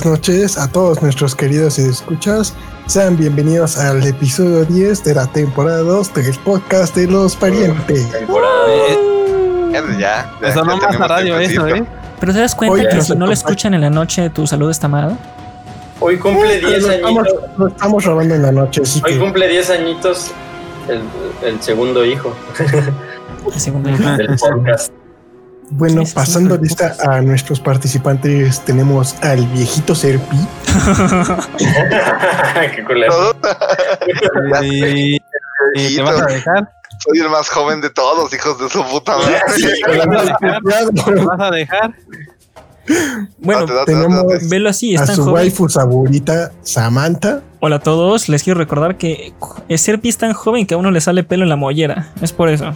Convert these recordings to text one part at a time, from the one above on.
Y buenas noches a todos nuestros queridos escuchas. Sean bienvenidos al episodio 10 de la temporada 2 del podcast de los parientes. Ya, ya, ya Eso no más tenemos a radio tiempecito. eso, ¿eh? Pero te das cuenta Oye, que si no lo escuchan en la noche, tu salud está mal. Hoy cumple 10 Lo estamos, añitos. lo estamos robando en la noche, así Hoy que cumple 10 añitos el, el segundo hijo El segundo del podcast. Bueno, pasando lista a nuestros participantes, tenemos al viejito Serpi, Qué culero. Y, y te vas a dejar. Soy el más joven de todos, hijos de su puta madre. Te vas a dejar. Bueno, Date, date, tenemos- date, date. velo así, a su joven. waifu favorita, Samantha. Hola a todos, les quiero recordar que el Serpi es tan joven que a uno le sale pelo en la mollera. Es por eso.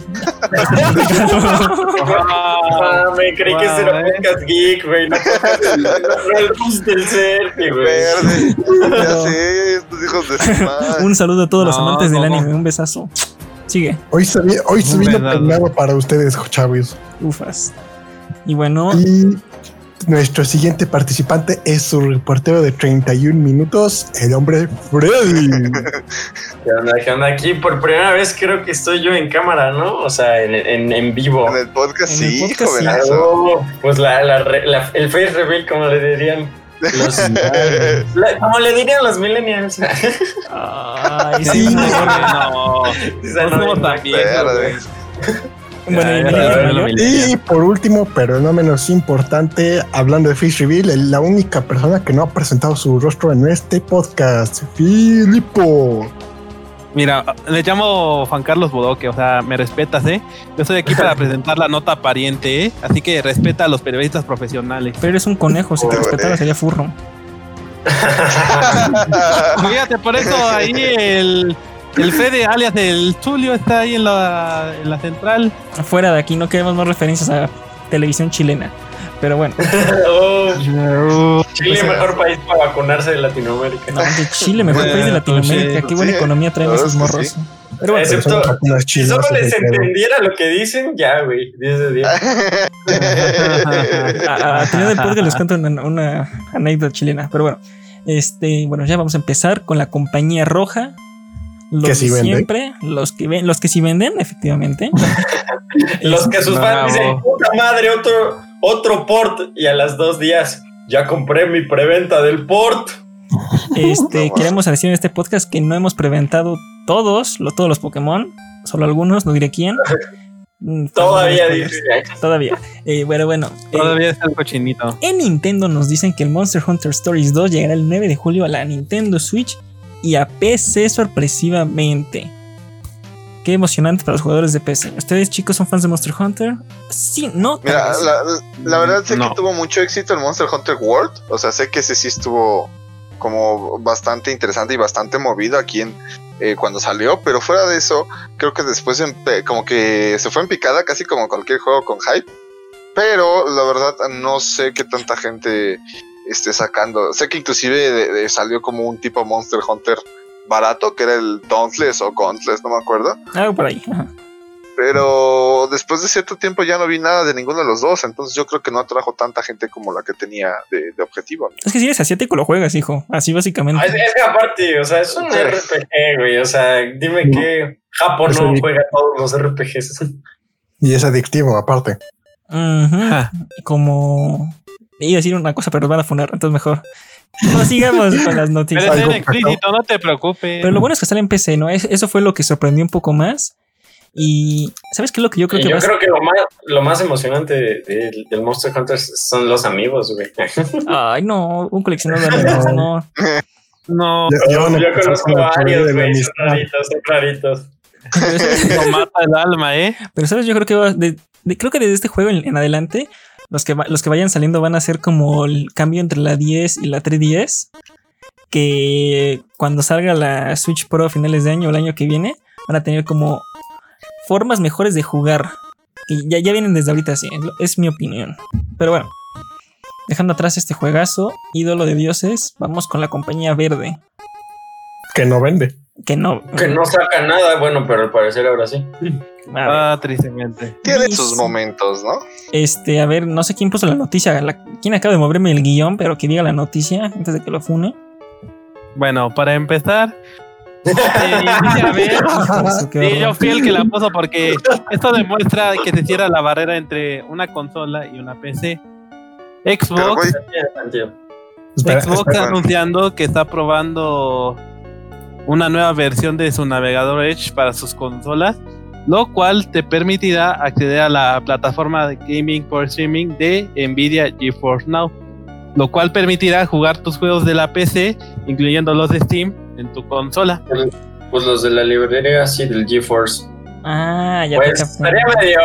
Ah, me creí que ese era podcast geek, güey. No, no el bus del Serpi, güey. Verde. Ya sé, estos hijos de su madre. Un saludo a todos los No, amantes del no, anime, un besazo. Sigue, Hoy se, hoy se vino peinado para ustedes, chavos. ufas. Y bueno, Y nuestro siguiente participante es su reportero de 31 minutos, el hombre Freddy. ¿Qué onda? ¿Qué onda? Aquí por primera vez creo que estoy yo en cámara, ¿no? O sea, en, en, en vivo. En el podcast, En el sí, jovenazo. Oh, pues la, la, re- la- el face reveal, como le dirían. Los, la- como le dirían los millennials. ay, Sí, no, no. no. Esa No Bueno, Ya, y ya, por último, pero no menos importante, hablando de Fish Reveal, la única persona que no ha presentado su rostro en este podcast, Filipo. Mira, le llamo Juan Carlos Bodoque, o sea, me respetas, ¿eh? Yo estoy aquí para presentar la nota pariente, ¿eh? Así que respeta a los periodistas profesionales. Pero eres un conejo, si te respetara sería furro. Fíjate, por eso ahí el, el Fede, alias el Tulio, está ahí en la, en la central. Fuera de aquí, no queremos más referencias a televisión chilena. Pero bueno, Oh, Chile, mejor país para vacunarse de Latinoamérica. no, de Chile, mejor país de Latinoamérica. Qué buena Sí, economía traen esos morros. sí. Pero bueno, Excepto- Si solo les entendiera lo que dicen, ya, güey. 10 de 10. a, a final del podcast les cuento una, una anécdota chilena. Pero bueno, este, bueno, ya vamos a empezar con la compañía roja. Los Que sí siempre, los que ven, los que sí venden, efectivamente. Los que sus Bravo. fans dicen, puta madre, otro, otro port. Y a las dos días, ya compré mi preventa del port. Este, No, queremos decir en este podcast que no hemos preventado todos, lo- todos los Pokémon, solo algunos, no diré quién. Mm, Todavía dice. Todavía. Eh, bueno, bueno. eh, Todavía está el cochinito. en Nintendo nos dicen que el Monster Hunter Stories 2 llegará el 9 de julio a la Nintendo Switch y a PC sorpresivamente. Qué emocionante para los jugadores de PC. ¿Ustedes chicos son fans de Monster Hunter? Sí, no. Mira, la, la verdad sé No. que tuvo mucho éxito el Monster Hunter World. O sea, sé que ese sí estuvo como bastante interesante y bastante movido aquí en eh, cuando salió. Pero fuera de eso, creo que después empe- como que se fue en picada, casi como cualquier juego con hype. Pero la verdad no sé qué tanta gente esté sacando. Sé que inclusive de- de- salió como un tipo Monster Hunter barato, que era el Dauntless o Gauntless, no me acuerdo. Algo por ahí. ajá. Pero después de cierto tiempo ya no vi nada de ninguno de los dos, entonces yo creo que no atrajo tanta gente como la que tenía de, de objetivo. Es que si eres asiático lo juegas, hijo. Así básicamente. Es, es que aparte, o sea, es un Sí. RPG, güey. O sea, dime No. que Japón no juega todos los RPGs. Y es adictivo, aparte. Ja. Como. Iba a decir una cosa, pero van a funar, entonces mejor. No sigamos con las Pero noticias. es algo en explícito, no te preocupes. Pero lo bueno es que sale en PC, ¿no? Es- Eso fue lo que sorprendió un poco más. Y ¿sabes qué es lo que yo creo que yo va a creo que lo más, lo más emocionante de- de- del Monster Hunter son los amigos, güey. Ay, no, un coleccionador de amigos, no. No, Yo, yo no Yo conozco con varios, güey. Son raritos, son raritos. no mata el alma, ¿eh? Pero sabes, yo creo que va de- de- creo que desde este juego en, en adelante los que va- los que vayan saliendo van a ser como el cambio entre la 10 y la 3DS, que cuando salga la Switch Pro a finales de año o el año que viene van a tener como formas mejores de jugar. Y ya, ya vienen desde ahorita así, es mi opinión. Pero bueno, dejando atrás este juegazo, ídolo de dioses, vamos con la compañía verde. Que no vende. Que no. Que no saca nada, bueno, pero al parecer ahora sí. Ah, tristemente. Tiene sus momentos, ¿no? Este, a ver, no sé quién puso la noticia. la- ¿Quién acaba de moverme el guion? Pero que diga la noticia antes de que lo fune. Bueno, para empezar, eh, a ver, Sí, yo fui el que la puso porque esto demuestra que se cierra la barrera entre una consola y una PC. Xbox. Espera, Xbox espera. está anunciando que está probando una nueva versión de su navegador Edge para sus consolas, lo cual te permitirá acceder a la plataforma de gaming por streaming de Nvidia GeForce Now, lo cual permitirá jugar tus juegos de la PC, incluyendo los de Steam, en tu consola. Pues los de la librería, sí, del GeForce. Ah, ya Pues te estaría medio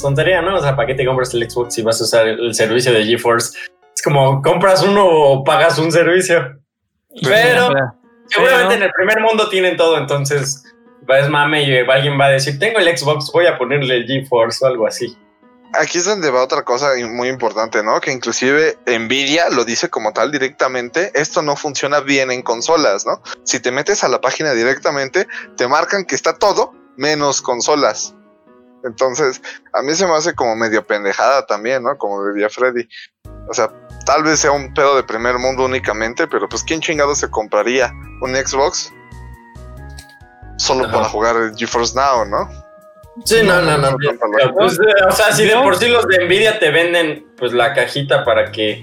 tontería, ¿no? O sea, ¿para qué te compras el Xbox si vas a usar el servicio de GeForce? Es como compras uno o pagas un servicio. Pero seguramente en el primer mundo tienen todo, entonces es mame y alguien va a decir, tengo el Xbox, voy a ponerle el GeForce o algo así. aquí es donde va otra cosa muy importante, ¿no? Que inclusive Nvidia lo dice como tal directamente, esto no funciona bien en consolas, ¿no? Si te metes a la página directamente, te marcan que está todo menos consolas. Entonces, a mí se me hace como medio pendejada también, ¿no? Como diría Freddy. O sea, tal vez sea un pedo de primer mundo únicamente, pero pues ¿quién chingado se compraría un Xbox? Solo Ajá. para jugar GeForce Now, ¿no? Sí, no, no, no. No, no, no, Pero, pues, eh, o sea, si de por sí los de Nvidia te venden pues la cajita para que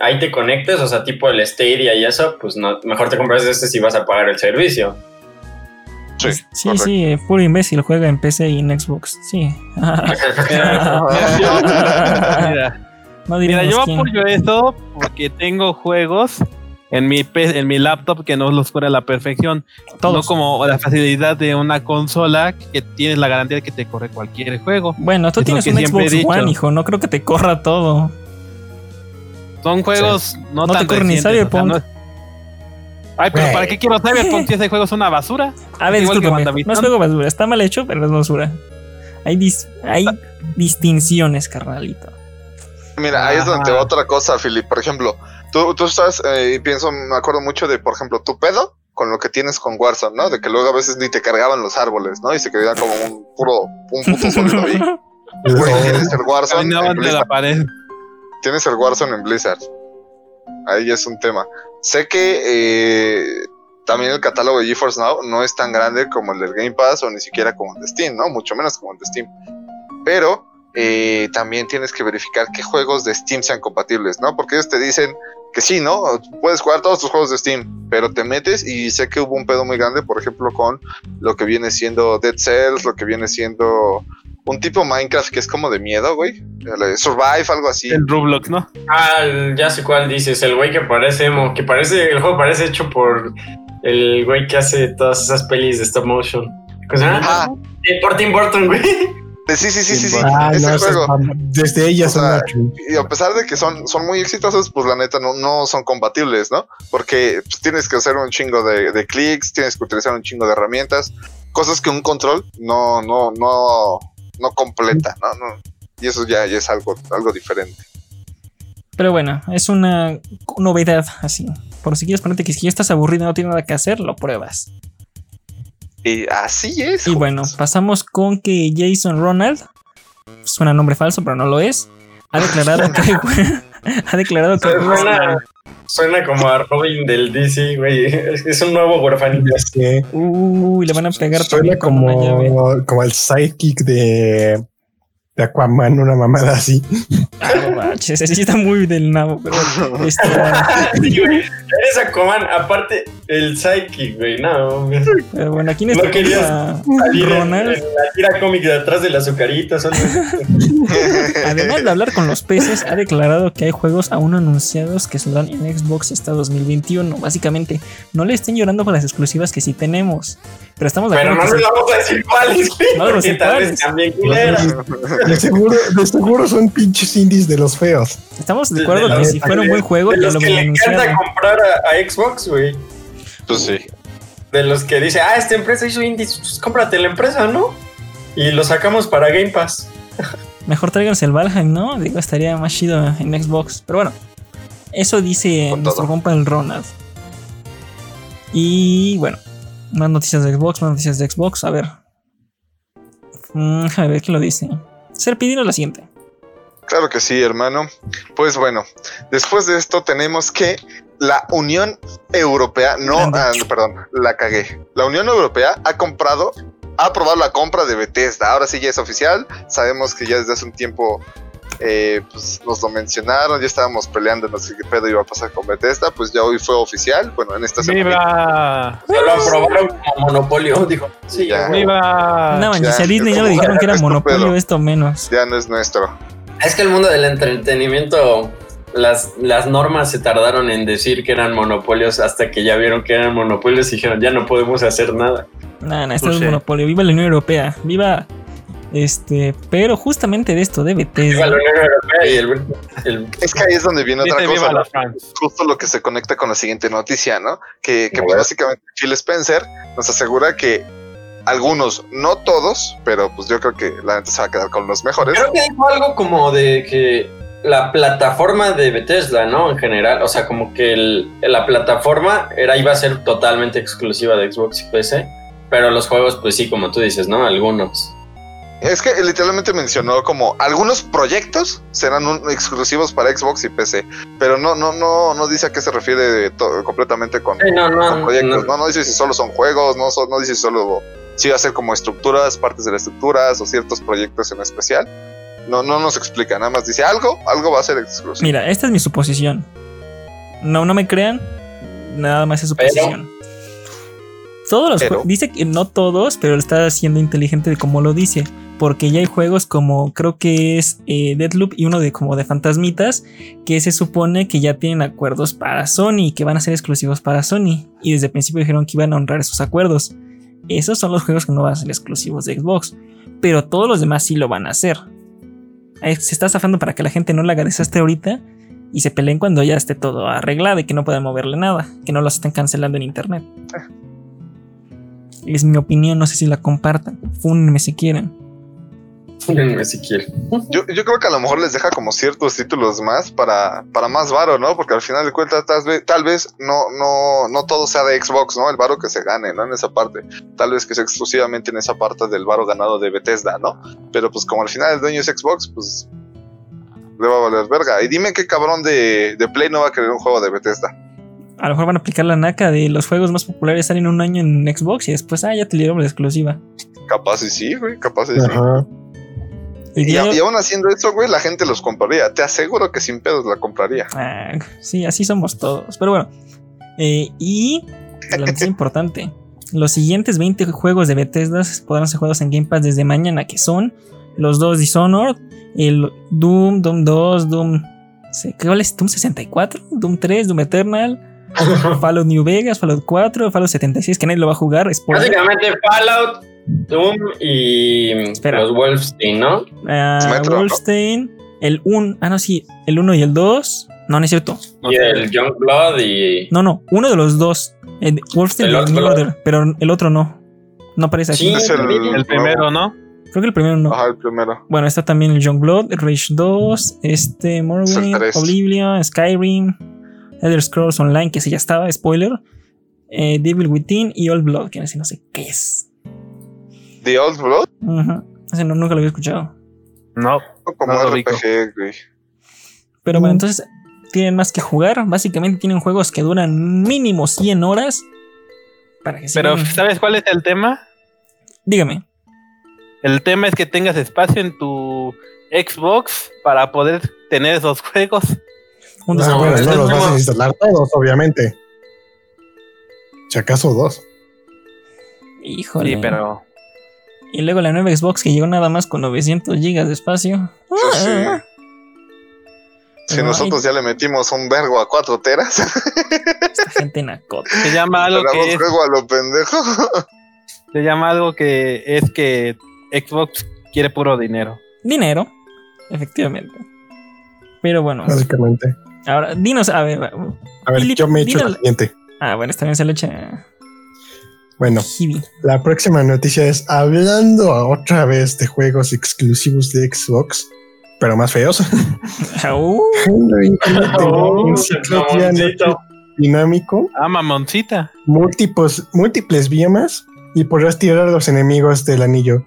ahí te conectes, o sea, tipo el Stadia y eso, pues no, mejor te compras este si vas a pagar el servicio. Sí, Sí, sí, eh, puro imbécil juega en PC y en Xbox. Sí. Mira, no Mira, diríamos yo apoyo eso porque tengo juegos en mi pe- en mi laptop que no los corre a la perfección. Todos. No como la facilidad de una consola que tienes la garantía de que te corre cualquier juego. Bueno, tú Es tienes que un Xbox dicho. One, hijo. No creo que te corra todo. Son juegos no, No te corre ni o sea, Cyberpunk. no es- Ay, pero. ¿para qué quiero Cyberpunk si ese juego es una basura? A ver, Igual que discúlpame. No es juego basura. Está mal hecho, pero no es basura. Hay, dis- hay distinciones, carnalito. Mira, ahí es donde otra cosa, Philip. Por ejemplo, tú, tú estás, eh, y pienso, me acuerdo mucho de, por ejemplo, tu pedo con lo que tienes con Warzone, ¿no? De que luego a veces ni te cargaban los árboles, ¿no? Y se quedaban como un puro, un puto sólido ahí. Güey, tienes el Warzone en la Blizzard. pared. Tienes el Warzone en Blizzard. Ahí es un tema. Sé que eh, también el catálogo de GeForce Now no es tan grande como el del Game Pass o ni siquiera como el de Steam, ¿no? Mucho menos como el de Steam. Pero eh, también tienes que verificar qué juegos de Steam sean compatibles, ¿no? Porque ellos te dicen que sí, ¿no? Puedes jugar todos tus juegos de Steam, pero te metes y sé que hubo un pedo muy grande, por ejemplo, con lo que viene siendo Dead Cells, lo que viene siendo un tipo Minecraft que es como de miedo, güey. El Survive, algo así. El Roblox, ¿no? Ah, ya sé cuál dices, el güey que parece emo, que parece, el juego parece hecho por el güey que hace todas esas pelis de stop motion. ¿Cómo se llama? Ah, Eh, por Tim Burton, güey. sí, sí, sí, sí, sí. Ah, ese no, es desde ellas O sea, Y a pesar de que son, son muy exitosos, pues la neta no, no son compatibles, ¿no? Porque pues, tienes que hacer un chingo de, de clics, tienes que utilizar un chingo de herramientas, cosas que un control no, no, no, no completa, ¿no? no y eso ya, ya es algo, algo diferente. Pero bueno, es una novedad así. Por si quieres ponerte que si ya estás aburrido y no tienes nada que hacer, lo pruebas. Y así es. Y bueno, pasamos con que Jason Ronald, suena nombre falso, pero no lo es, ha declarado que ha declarado que Suena, suena como a Robin del DC, güey. Es, es un nuevo huerfanito. Uy, le van a pegar Suena como, como el sidekick de, de Aquaman, una mamada así. Ah, no manches, ese sí está muy del nabo, pero este, Sí, güey. Eres Aquaman, aparte el Psychic, güey. No, güey. pero bueno, aquí en No querías salir en, Ronald, en la tira cómic de atrás de las azucaritas. además de hablar con los peces, ha declarado que hay juegos aún anunciados que saldrán en Xbox hasta 2021. Básicamente, no le estén llorando por las exclusivas que sí tenemos, pero estamos de Pero acuerdo no les vamos a decir cuáles, güey. No les vamos De seguro, de seguro son pinches indies de los feos. estamos de acuerdo de que si fuera un buen juego, de ya los lo que le encanta comprar a, a Xbox, güey. Pues sí. De los que dice, ah, esta empresa hizo indies, pues cómprate la empresa, ¿no? Y lo sacamos para Game Pass. Mejor tráiganse el Valheim, ¿no? Digo, estaría más chido en Xbox. Pero bueno, eso dice Con nuestro todo. compa el Ronald. Y bueno, Más noticias de Xbox, más noticias de Xbox. A ver. Mm, a ver qué lo dice. Serpidino la siguiente. Claro que sí, hermano. Pues bueno, después de esto tenemos que la Unión Europea, no, ah, perdón, la cagué. La Unión Europea ha comprado, ha aprobado la compra de Bethesda. Ahora sí ya es oficial. Sabemos que ya desde hace un tiempo eh, pues nos lo mencionaron, ya estábamos peleando, no sé qué pedo iba a pasar con Bethesda, pues ya hoy fue oficial, bueno, en esta semana. Se lo aprobaron como monopolio, dijo. Sí, ya. ¡Viva! No, si a Disney ya le dijeron que era monopolio, esto menos. Ya no es nuestro. Es que el mundo del entretenimiento las, las normas se tardaron en decir que eran monopolios hasta que ya vieron que eran monopolios y dijeron, ya no podemos hacer nada. No, no, esto es monopolio. Viva la Unión Europea. Viva este, pero justamente de esto de Bethesda. Es que ahí es donde viene otra cosa. Justo lo que se conecta con la siguiente noticia, ¿no? Que, que básicamente Phil Spencer nos asegura que algunos, no todos, pero pues yo creo que la gente se va a quedar con los mejores. Creo que dijo algo como de que la plataforma de Bethesda, ¿no? En general, o sea, como que la plataforma era iba a ser totalmente exclusiva de Xbox y PC, pero los juegos, pues sí, como tú dices, ¿no? Algunos. Es que literalmente mencionó como algunos proyectos serán exclusivos para Xbox y PC, pero no, no, no, no dice a qué se refiere completamente con, proyectos. No. no. dice si solo son juegos, no, no dice si solo si va a ser como estructuras, partes de las estructuras o ciertos proyectos en especial. No, no nos explica, nada más dice algo, algo va a ser exclusivo. Mira, esta es mi suposición. No, no me crean, nada más es suposición. Todos los dice que no todos, pero está siendo inteligente de cómo lo dice porque ya hay juegos como creo que es eh, Deadloop y uno de como de fantasmitas que se supone que ya tienen acuerdos para Sony, que van a ser exclusivos para Sony y desde el principio dijeron que iban a honrar esos acuerdos. Esos son los juegos que no van a ser exclusivos de Xbox, pero todos los demás sí lo van a hacer. Se está zafando para que la gente no le haga desastre ahorita y se peleen cuando ya esté todo arreglado y que no puedan moverle nada, que no los estén cancelando en internet. Es mi opinión, no sé si la compartan. Fúnenme si quieren Yo, yo, creo que a lo mejor les deja como ciertos títulos más para, para más varo, ¿no? Porque al final de cuentas tal vez, tal vez no, no, no todo sea de Xbox, ¿no? El varo que se gane, ¿no? En esa parte. Tal vez que sea exclusivamente en esa parte del varo ganado de Bethesda, ¿no? Pero pues como al final el dueño es Xbox, pues le va a valer verga. Y dime qué cabrón de, de Play no va a querer un juego de Bethesda. A lo mejor van a aplicar la naca de los juegos más populares salen un año en Xbox y después, ah, ya te dieron la exclusiva. Capaz y sí, güey, capaz y sí. Y, aún haciendo eso, güey, la gente los compraría. Te aseguro que sin pedos la compraría. Ah, sí, así somos todos. Pero bueno. Eh, y la noticia importante. Los siguientes 20 juegos de Bethesda podrán ser jugados en Game Pass desde mañana, que son los dos Dishonored, el Doom, Doom 2, Doom... ¿Cuál es? Doom 64, Doom 3, Doom Eternal, Fallout New Vegas, Fallout 4, Fallout 76, que nadie lo va a jugar. Básicamente Fallout Doom y los Wolfstein, ¿no? Uh, Wolfstein, el 1, ah, no, sí, el 1 y el 2. No, no es cierto. y el Youngblood y. No, no, uno de los dos. El Wolfstein el y New Order, pero el otro no. No aparece aquí. Sí, es el, el, primero, ¿no? Creo que el primero no. Ajá, el primero. Bueno, está también el Youngblood, Rage 2, este, Morrowind, Oblivion, Skyrim, Elder Scrolls Online, que sí ya estaba, spoiler. Eh, Devil Within y Old Blood, que no sé, no sé qué es. The Old Blood. no, nunca lo había escuchado. No, como RPG, güey. Pero bueno, entonces tienen más que jugar. Básicamente tienen juegos que duran mínimo 100 horas. Para que Pero, ¿sabes cuál es el tema? Dígame. El tema es que tengas espacio en tu Xbox para poder tener esos juegos. Ah, no, bueno, no los vas a instalar todos, obviamente. Si acaso dos. Híjole. Sí, pero y luego la nueva Xbox que llegó nada más con 900 GB de espacio. Ah. Si nosotros ya le metimos un vergo a 4 teras. Esta gente nacota. Se llama algo que es, a lo pendejo. Se llama algo que es que Xbox quiere puro dinero. Dinero, efectivamente. Pero bueno. Básicamente. Ahora, dinos, a ver. A ver, yo me he hecho la siguiente. Ah, bueno, esta bien se lo echa. Bueno, la próxima noticia es hablando otra vez de juegos exclusivos de Xbox, pero más feos. dinámico. Ah, mamoncita. Múltiples, múltiples biomas y podrás tirar a los enemigos del anillo.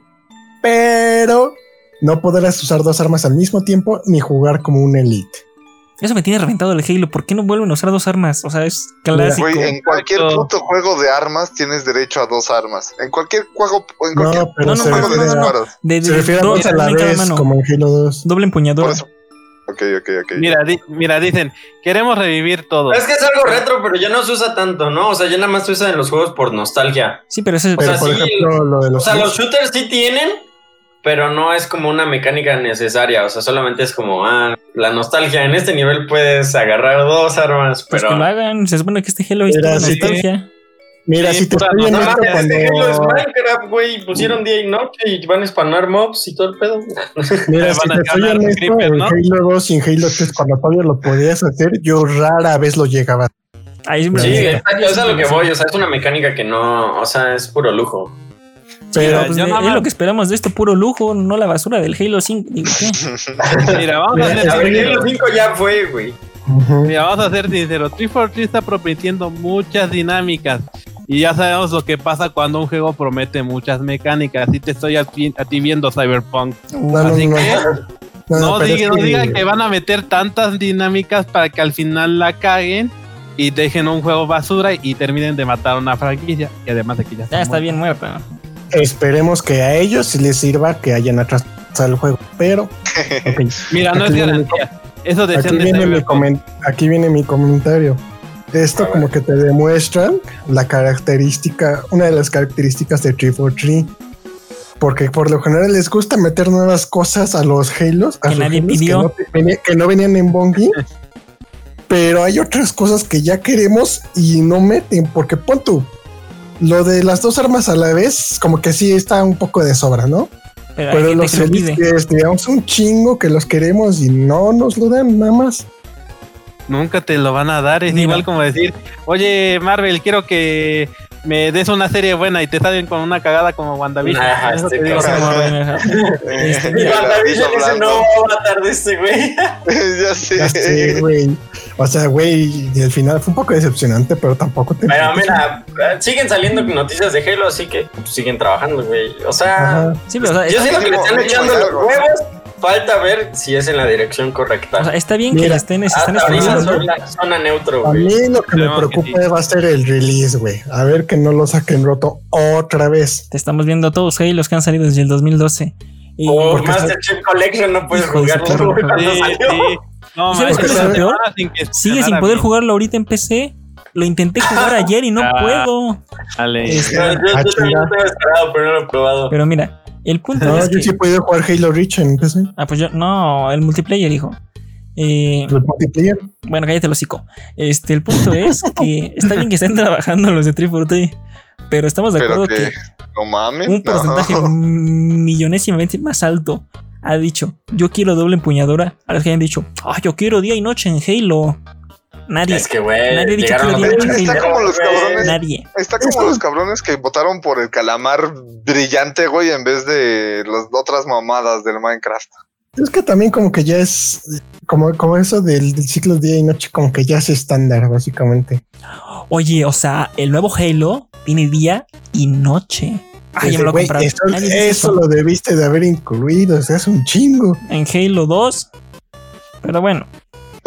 Pero no podrás usar dos armas al mismo tiempo ni jugar como un elite. Eso me tiene reventado el Halo. ¿Por qué no vuelven a usar dos armas? O sea, es clásico. Güey, en cualquier puto juego de armas tienes derecho a dos armas. En cualquier juego, en cualquier No, pero no, se juego de refiere disparos. De, Se de- refiere a dos a la vez, mano. como en Halo 2. Doble eso. Ok, ok, ok. Mira, di- mira, dicen, queremos revivir todo. Es que es algo retro, pero ya no se usa tanto, ¿no? O sea, ya nada más se usa en los juegos por nostalgia. Sí, pero ese Pero sea, por sí, ejemplo, lo de O los. sea, los shooters sí tienen, pero no es como una mecánica necesaria. O sea, solamente es como, ah, la nostalgia. En este nivel puedes agarrar dos armas, pues que pero. lo hagan. Se supone que este Halo es Mira, pura sí. nostalgia. Mira, Sí, si te estoy no No cuando. este Halo es Minecraft, güey. Pusieron día y noche y van a spanar mobs y todo el pedo. Mira, si te estoy honesto, Creeper, en ¿no? Halo 2 y en Halo 3, cuando todavía lo podías hacer, yo rara vez lo llegaba. Ahí Sí, es a lo que voy. O sea, es una mecánica que no. O sea, es puro lujo. Pero Mira, pues, yo es nada lo que esperamos de esto, puro lujo, no la basura del Halo 5. Digo, ¿qué? Mira, vamos a Mira, hacer A ver, Halo Halo 5 ya fue, güey. Ujú. Mira, vamos a ser sinceros. 343 está prometiendo muchas dinámicas. Y ya sabemos lo que pasa cuando un juego promete muchas mecánicas. Y te estoy a ti, a ti viendo Cyberpunk. No, Así no, que no, no, digan, es no que- digan que van a meter tantas dinámicas para que al final la caguen y dejen un juego basura y terminen de matar una franquicia. Y además de que ya, Ya está bien muerta. Esperemos que a ellos sí les sirva que hayan atrasado el juego. Pero. Mira, no Aquí es mi garantía. Eso aquí, viene mi aquí viene mi comentario. Esto como que te demuestran la característica, una de las características de 343. Porque por lo general les gusta meter nuevas cosas a los Halos. a Que sus nadie Halos pidió. Que no, te- venía- que no venían en Bungie. pero hay otras cosas que ya queremos y no meten. Porque pon tú, lo de las dos armas a la vez, como que sí está un poco de sobra, ¿no? Pero, Pero los. Elites, digamos, un chingo que los queremos y no nos lo dan nada más. Nunca te lo van a dar. Es Mira. igual como decir, oye, Marvel, quiero que me des una serie buena y te salen con una cagada como WandaVision. Nah, Eso este te digo. Este, WandaVision matar de este, güey. ya sé. Ya sé, güey. O sea, güey, y al final fue un poco decepcionante, pero tampoco te. Pero mira, siguen saliendo noticias de Halo, así que pues, siguen trabajando, güey. O sea, sí, pero o sea, yo siento que le están echando los huevos. Falta ver si es en la dirección correcta. o sea, está bien que Mira, le estén, están la zona neutro, A mí lo que me que preocupa sí. va a ser el release, güey. A ver que no lo saquen roto otra vez. Te estamos viendo todos Halos que han salido desde el 2012. Y O porque Master Chief Collection no puedes jugarlo Sí, sí. No, ¿Y sabes qué es lo peor? sin que sigue sin poder jugarlo ahorita en PC. Lo intenté jugar ayer y no Ah. puedo. Dale. Este, No, yo, yo Ah, también lo esperado, pero no lo he probado. Pero mira, el punto No, es yo que. sí he podido jugar Halo Reach en PC. Ah, pues yo. No, el multiplayer, hijo. Eh, El multiplayer. bueno, cállate el hocico. Este, el punto es que está bien que estén trabajando los de 343, pero estamos de acuerdo que que no mames. un no. porcentaje millonésimamente más alto ha dicho, yo quiero doble empuñadura, a los que hayan dicho, ah, yo quiero día y noche en Halo. Nadie, Es que, güey, Nadie llegaron los. Está como los cabrones. nadie. Está como los cabrones que votaron por el calamar brillante, güey, en vez de las otras mamadas del Minecraft. Es que también como que ya es como, como eso del, del ciclo día y noche, como que ya es estándar, básicamente. Oye, o sea, el nuevo Halo tiene día y noche. Ah, ya me lo eso, dice eso lo debiste de haber incluido, o sea, es un chingo. En Halo 2. Pero bueno.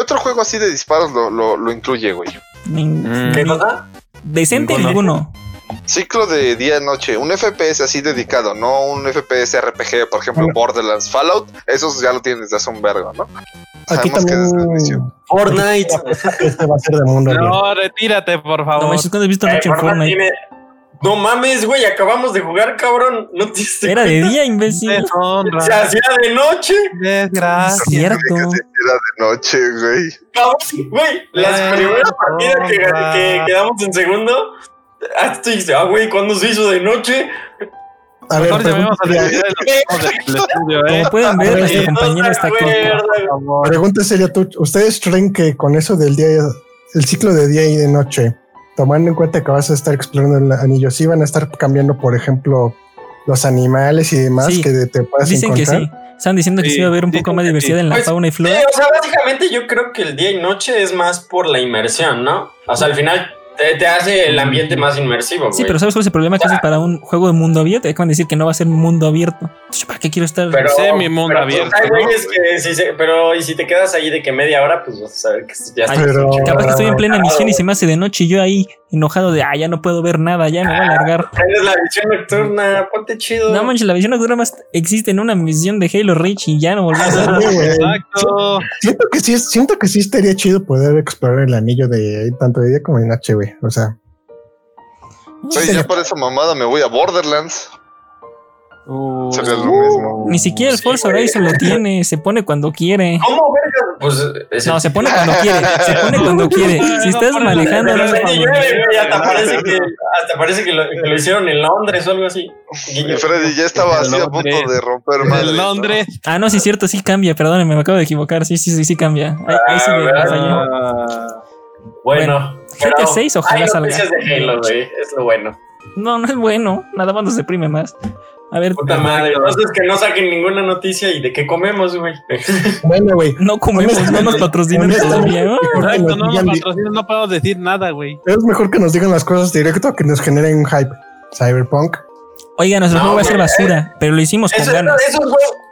Otro juego así de disparos lo, lo, lo incluye, güey. ni- Mm. ¿Qué ni- cosa? decente Ninguno. ninguno. Ciclo de día-noche, un FPS así dedicado, no un FPS RPG, por ejemplo, Bueno. Borderlands, Fallout, esos ya lo tienen desde hace un vergo, ¿no? Aquí Sabemos que es. Fortnite. este va a ser de mundo. No, retírate, por No favor. manches, ¿cuándo has visto Eh, noche en Fortnite Fortnite? tiene- No mames, güey, acabamos de jugar, cabrón. No te Era de día, imbécil. Deshonra. Se hacía de noche, Desgracia. Cierto. Era de noche, güey. cabrón, güey. Las primeras partidas que, que quedamos en segundo. Ah, tú dijiste, ah, güey, ¿cuándo se hizo de noche? A ver, a la estudio, ¿eh? Como pueden ver, nuestro compañero está aquí. Pregunta seria tú. ¿Ustedes creen que con eso del día, el ciclo de día y de noche, tomando en cuenta que vas a estar explorando el anillo, sí van a estar cambiando, por ejemplo, los animales y demás Sí. que te puedas Dicen que encontrar. sí. Están diciendo que sí, Sí, va a haber un poco más que diversidad sí. en la Pues, fauna y Sí, flora. o sea, básicamente yo creo que el día y noche es más por la inmersión, ¿no? O sea, al final te, te hace el ambiente más inmersivo, Sí, pero ¿sabes cuál es el problema? Que eso es para un juego de mundo abierto. Acaban de decir que no va a ser mundo abierto. Entonces, ¿para qué quiero estar? Pero, abierto, pues, hay ¿no? güeyes que sí se- pero y si te quedas ahí de que media hora, pues vas a saber que ya Ay, pero-. Capaz que estoy en plena emisión y se me hace de noche y yo ahí enojado de, ah, ya no puedo ver nada, ya me voy a largar. Tienes la visión nocturna, ponte chido. No manches, la visión nocturna más existe en una misión de Halo Reach y ya no volví a ver. güey. Exacto. Siento que sí, siento que sí estaría chido poder explorar el anillo de tanto de día como de noche, güey. O sea, Oye, ya por esa mamada me voy a Borderlands. Uh, Sería lo mismo. Ni siquiera el Sí, Forza güey. Horizon lo tiene, se pone cuando quiere. ¿Cómo, verga? Pues es No, se pone cuando quiere, se pone cuando quiere. Si estás manejando, no hasta parece que, hasta parece que lo, que lo hicieron en Londres o algo así. Y Freddy ya estaba así a punto de romper madre. en ¿no? Londres. Ah, no, sí es cierto, sí cambia, perdónenme, me acabo de equivocar. Sí, sí, sí, sí cambia. Ahí, ahí sí me, Ah. Ah, Bueno, GTA pero 6 ojalá hay salga. de Halo, güey, es lo bueno. No, no es bueno, nada más nos deprime más. A ver, Puta madre, entonces que no saquen ninguna noticia y de qué comemos, güey. bueno, güey. no comemos, no nos patrocinan todavía. ¿no? Nos no nos patrocinan, no podemos decir nada, güey. Es mejor que nos digan las cosas directo que nos generen un hype. Cyberpunk. Oiga, nuestro No, juego va a ser basura, pero lo hicimos con Eso- ganas. esos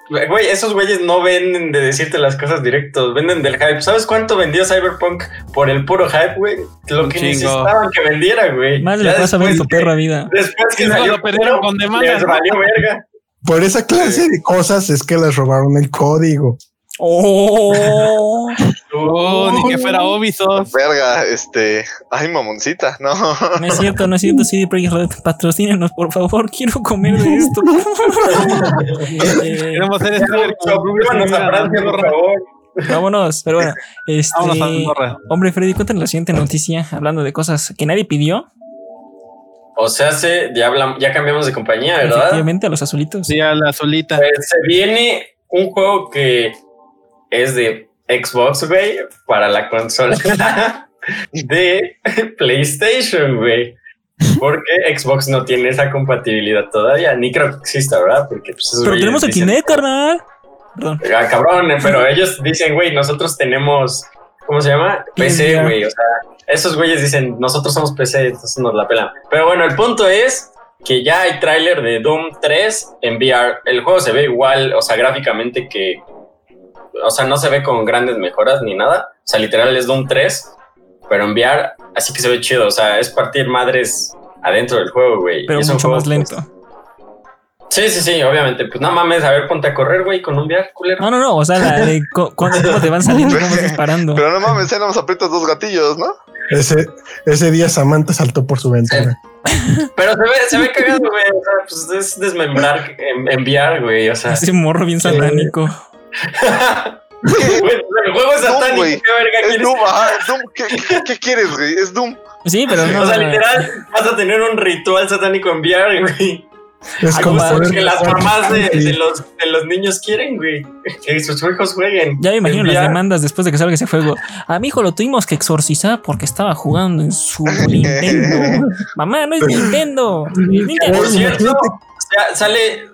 güey, esos güeyes no venden de decirte las cosas directos, venden del hype. ¿Sabes cuánto vendió Cyberpunk por el puro hype, güey? Lo Un que chingo. necesitaban que vendiera, güey. Más le vas a ver tu después perra que- vida. Después que salió lo perdieron pero con demandas, Les ¿no? valió verga. Por esa clase de cosas es que les robaron el código. Oh, Oh, ni que fuera Ubisoft. Verga, este. Ay, mamoncita, no. no es cierto, no es cierto. CD Projekt Red, patrocínenos, por favor. Quiero comer de esto. Queremos Francia, por favor. vámonos, pero bueno. Este, Vámonos a Andorra. hombre, Freddy, cuéntanos la siguiente noticia hablando de cosas que nadie pidió. O sea, se, ya, hablamos, ya cambiamos de compañía, ¿verdad? Efectivamente, a los azulitos. Sí, a la solita. Pues, se viene un juego que es de Xbox, güey, para la consola de PlayStation, güey. Porque Xbox no tiene esa compatibilidad todavía, ni creo que exista, ¿verdad? Porque pues, Pero tenemos a dicen, Kinect, carnal. Perdón. Ah, cabrón, pero ellos dicen, güey, nosotros tenemos, ¿cómo se llama? PC, güey. O sea, esos güeyes dicen, nosotros somos PC, entonces nos la pelan. Pero bueno, el punto es que ya hay tráiler de Doom 3 en VR. El juego se ve igual, o sea, gráficamente que, o sea, no se ve con grandes mejoras ni nada. O sea, literal es Doom 3, pero en VR, así que se ve chido. O sea, es partir madres adentro del juego, güey. Pero es un mucho juego, más lento. pues, Sí, sí, sí, obviamente. Pues no mames, a ver, ponte a correr, güey, con un VR, culero. No, no, no. O sea, la de co- cu- cómo te van saliendo, cómo vas disparando. Pero no mames, ya nos aprietas dos gatillos, ¿no? Ese, ese día Samantha saltó por su ventana. Pero se ve, se ve cagado, güey. O sea, pues es desmembrar, en- enviar, güey. O sea, Ese morro bien satánico. El juego es Doom, satánico. ¿Qué verga Es quieres? Doom, ajá, es Doom. ¿Qué, qué, qué quieres, güey? Es Doom. Sí, pero no. O sea, literal, vas a tener un ritual satánico en VR, güey. Es como que las mamás de, los, de los niños quieren, güey. Que sus hijos jueguen. Ya me imagino las demandas después de que salga ese juego. A mi hijo lo tuvimos que exorcizar porque estaba jugando en su Nintendo. Mamá, no es Nintendo. es Nintendo. Por cierto, sale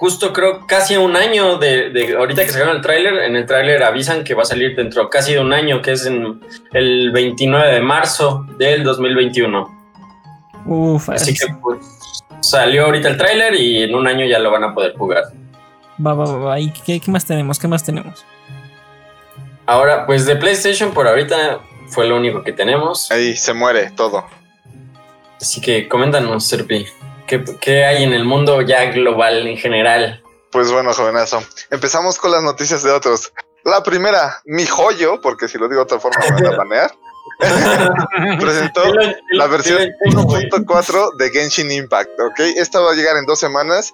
justo creo casi un año de, de ahorita que sacaron el tráiler. En el tráiler avisan que va a salir dentro casi de un año, que es en el 29 de marzo del 2021. Uf, Así que pues, salió ahorita el tráiler y en un año ya lo van a poder jugar. va, va, va, va. ¿Y qué, qué más tenemos? ¿Qué más tenemos? Ahora, pues de PlayStation por ahorita fue lo único que tenemos. Ahí se muere todo. Así que coméntanos, Serpi, ¿qué, qué hay en el mundo ya global en general? Pues bueno, jovenazo. Empezamos con las noticias de otros. La primera, mi joyo, porque si lo digo de otra forma me van a banear. presentó la versión dilo- güey. 1.4 de Genshin Impact, ¿ok? Esta va a llegar en dos semanas.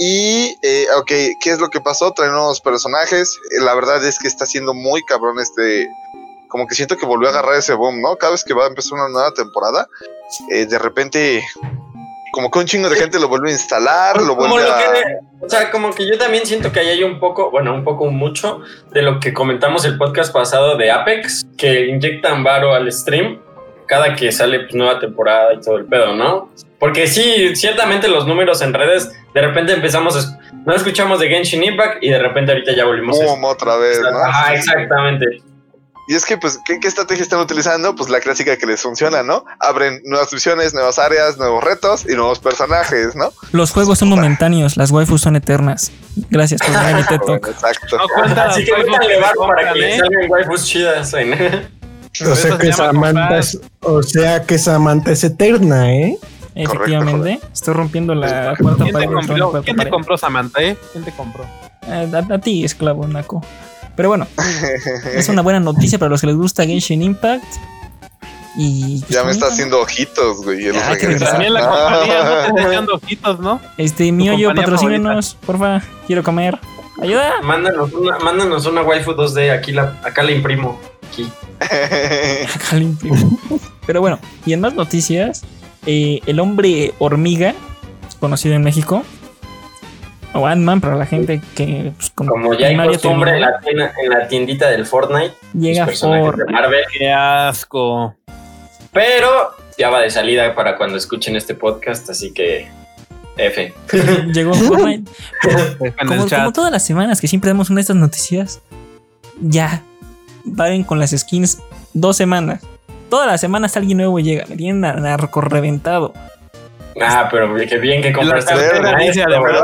Y, eh, ok, ¿qué es lo que pasó? Trae nuevos personajes. Eh, La verdad es que está siendo muy cabrón este... Como que siento que volvió a agarrar ese boom, ¿no? Cada vez que va a empezar una nueva temporada, eh, de repente... Como que un chingo de gente lo vuelve a instalar, lo Como vuelve lo a... que- o sea, como que yo también siento que ahí hay un poco, bueno, un poco mucho de lo que comentamos el podcast pasado de Apex, que inyectan varo al stream cada que sale pues, nueva temporada y todo el pedo, ¿no? Porque sí, ciertamente los números en redes, de repente empezamos, no escuchamos de Genshin Impact y de repente ahorita ya volvimos Boom, otra vez, ¿no? Ah, exactamente. Y es que, pues, ¿qué, qué estrategia están utilizando? Pues la clásica que les funciona, ¿no? Abren nuevas misiones, nuevas áreas, nuevos retos y nuevos personajes, ¿no? Los juegos son momentáneos, las waifus son eternas. Gracias por venir Talk. Exacto. No cuenta Así que los métanle juegos barro para que ¿eh? salgan waifus chidas. ¿eh? O sea que Samantha es, o sea que Samantha es eterna, ¿eh? Efectivamente, estoy rompiendo la cuarta ¿Quién pared. ¿Quién te compró Samantha, eh? ¿Quién te compró? Eh, a, a ti, esclavo naco. Pero bueno, es una buena noticia para los que les gusta Genshin Impact. Y pues, Ya me está haciendo ojitos, güey. Ya, que. También la Ah. compañía no te está echando ojitos, ¿no? Este, mío, yo, patrocínenos, porfa. Quiero comer. Ayuda. Mándanos una, mándanos una waifu 2D, aquí la, acá la imprimo. Aquí. Acá lo imprimo. Pero bueno, y en más noticias, eh, el hombre hormiga, conocido en México, o Ant-Man para la gente que pues, con Como ya hay costumbre en la, tienda- en la tiendita del Fortnite, llega por de Marvel. Qué asco. Pero ya va de salida para cuando escuchen este podcast, así que F. llegó Fortnite. Como, todas las semanas que siempre damos una de estas noticias, ya paren con las skins dos semanas. Todas las semanas alguien nuevo llega. Me tienen nar- narco reventado. Ah, pero qué bien que compraste La maestro, de verdad.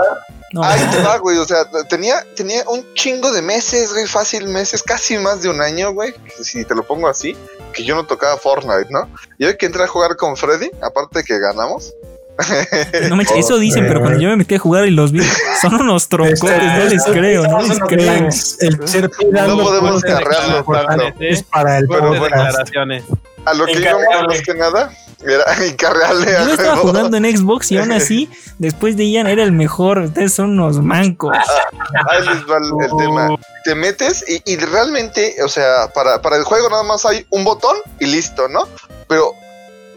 ¿Verdad? No, Ahí te va, güey. O sea, tenía, tenía un chingo de meses, güey. Fácil meses, casi más de un año, güey. Si te lo pongo así, que yo no tocaba Fortnite, ¿no? Y hoy que entré a jugar con Freddy, aparte de que ganamos. no manches, eso dicen, pero cuando yo me metí a jugar y los vi, son unos troncotes, no les creo, no les creo. El, ser No podemos cosas carrearlo tanto. es para el Fuertes podcast. declaraciones. A lo que Encargable. íbamos más que nada, era encargarle a Yo estaba jugando en Xbox y aún así, después de Ian era el mejor. Ustedes son unos mancos. Ahí les va el, el tema. Te metes y, y realmente, o sea, para, para el juego nada más hay un botón y listo, ¿no? Pero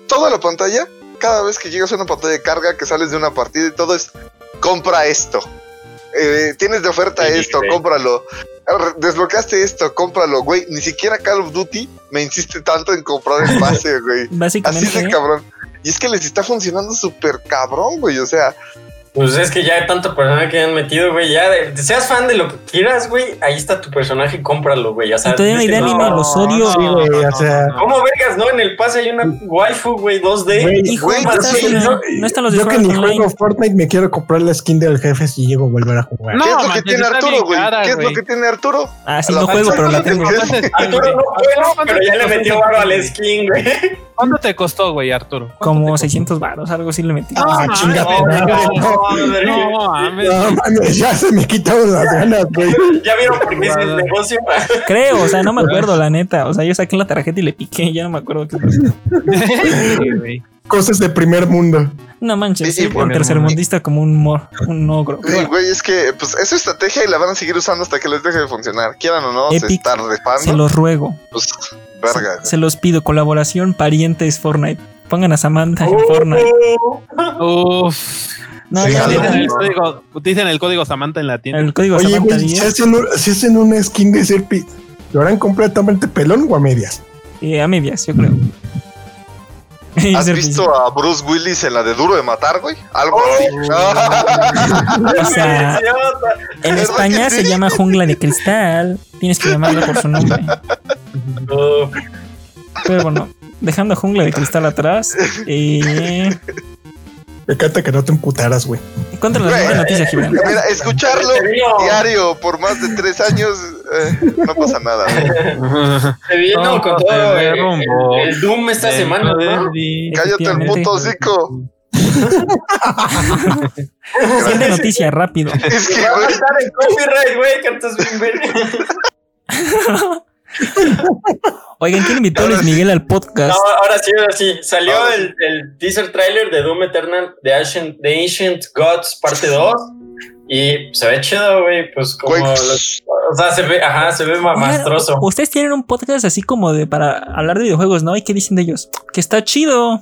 toda la pantalla, cada vez que llegas a una pantalla de carga, que sales de una partida y todo es, compra esto. Eh, tienes de oferta Sí, esto, sí. cómpralo. Desbloqueaste esto, cómpralo, güey. Ni siquiera Call of Duty me insiste tanto en comprar el pase, güey. Así Básicamente, de cabrón. Y es que les está funcionando súper cabrón, güey. O sea, Pues es que ya hay tanto personaje que han metido, güey. Ya, de- seas fan de lo que quieras, güey. Ahí está tu personaje, cómpralo, güey. O sea, todavía no hay de anime, los odio. Sí, güey, o sea, ¿Cómo vergas, no? En el pase hay una waifu, güey, 2D. Güey, hijo, güey, no, sí, no- no están los de yo que ni Online. juego Fortnite me quiero comprar la skin del jefe si llego a volver a jugar. No, ¿qué es lo que tiene Arturo, güey? ¿Qué es lo que tiene Arturo? Ah, sí, no juego, pero la tengo. Arturo no juego, pero ya le metió varo al skin, güey. ¿Cuánto te costó, güey, Arturo? ¿Cuánto te Como costó? 600 varos, algo así le metí. Ah, No, chinga no, mames. No mames, ya se me quitaron las ganas, güey. ¿Ya vieron por qué es el negocio? Creo, o sea, no me acuerdo, la neta. O sea, yo saqué la tarjeta y le piqué, ya no me acuerdo qué pasó. Cosas de primer mundo. No manches, sí, por- tercermundista como un, mo- un ogro. Sí, bueno, güey, es que pues es su estrategia y la van a seguir usando hasta que les deje de funcionar. Quieran o no, se Epic, están se rifando. los ruego. Pues, verga. Se los pido, colaboración, parientes, Fortnite. Pongan a Samantha en Uh. Fortnite. Uf. No, Sí, ya, jalo. ya, Utilicen el código, utilicen el código Samantha en la tienda. El código Oye, Samantha güey, si 10. hacen, un- si hacen una skin de Serpi, ¿lo harán completamente pelón o a medias? Eh, a medias, yo creo. ¿Has visto a Bruce Willis en la de Duro de Matar, güey? Algo así. O sea, en ¿Verdad España se sí? llama jungla de cristal. Tienes que llamarla por su nombre. Pero bueno, dejando jungla de cristal atrás. Eh, Me encanta que no te emputaras, güey. contra la Güey, siguiente noticia, Gibran. Mira, escucharlo diario por más de tres años, eh, no pasa nada. güey. se vino Todo con todo el, derrumbó. el Doom esta semana, ¿no? Cállate el puto hocico. Siguiente noticia, rápido. Es que, Va a güey, estar en copyright, güey, que estás bien verga. Oigan, ¿quién invitó a Luis Miguel al podcast? No, ahora sí, ahora sí. Salió Ahora el, el teaser trailer de Doom Eternal de Ancient, The Ancient Gods parte 2. Y se ve chido, güey. Pues como. los- o sea, se ve, ajá, se ve mamastroso. Ustedes tienen un podcast así como de para hablar de videojuegos, ¿no? ¿Y qué dicen de ellos? Que está chido.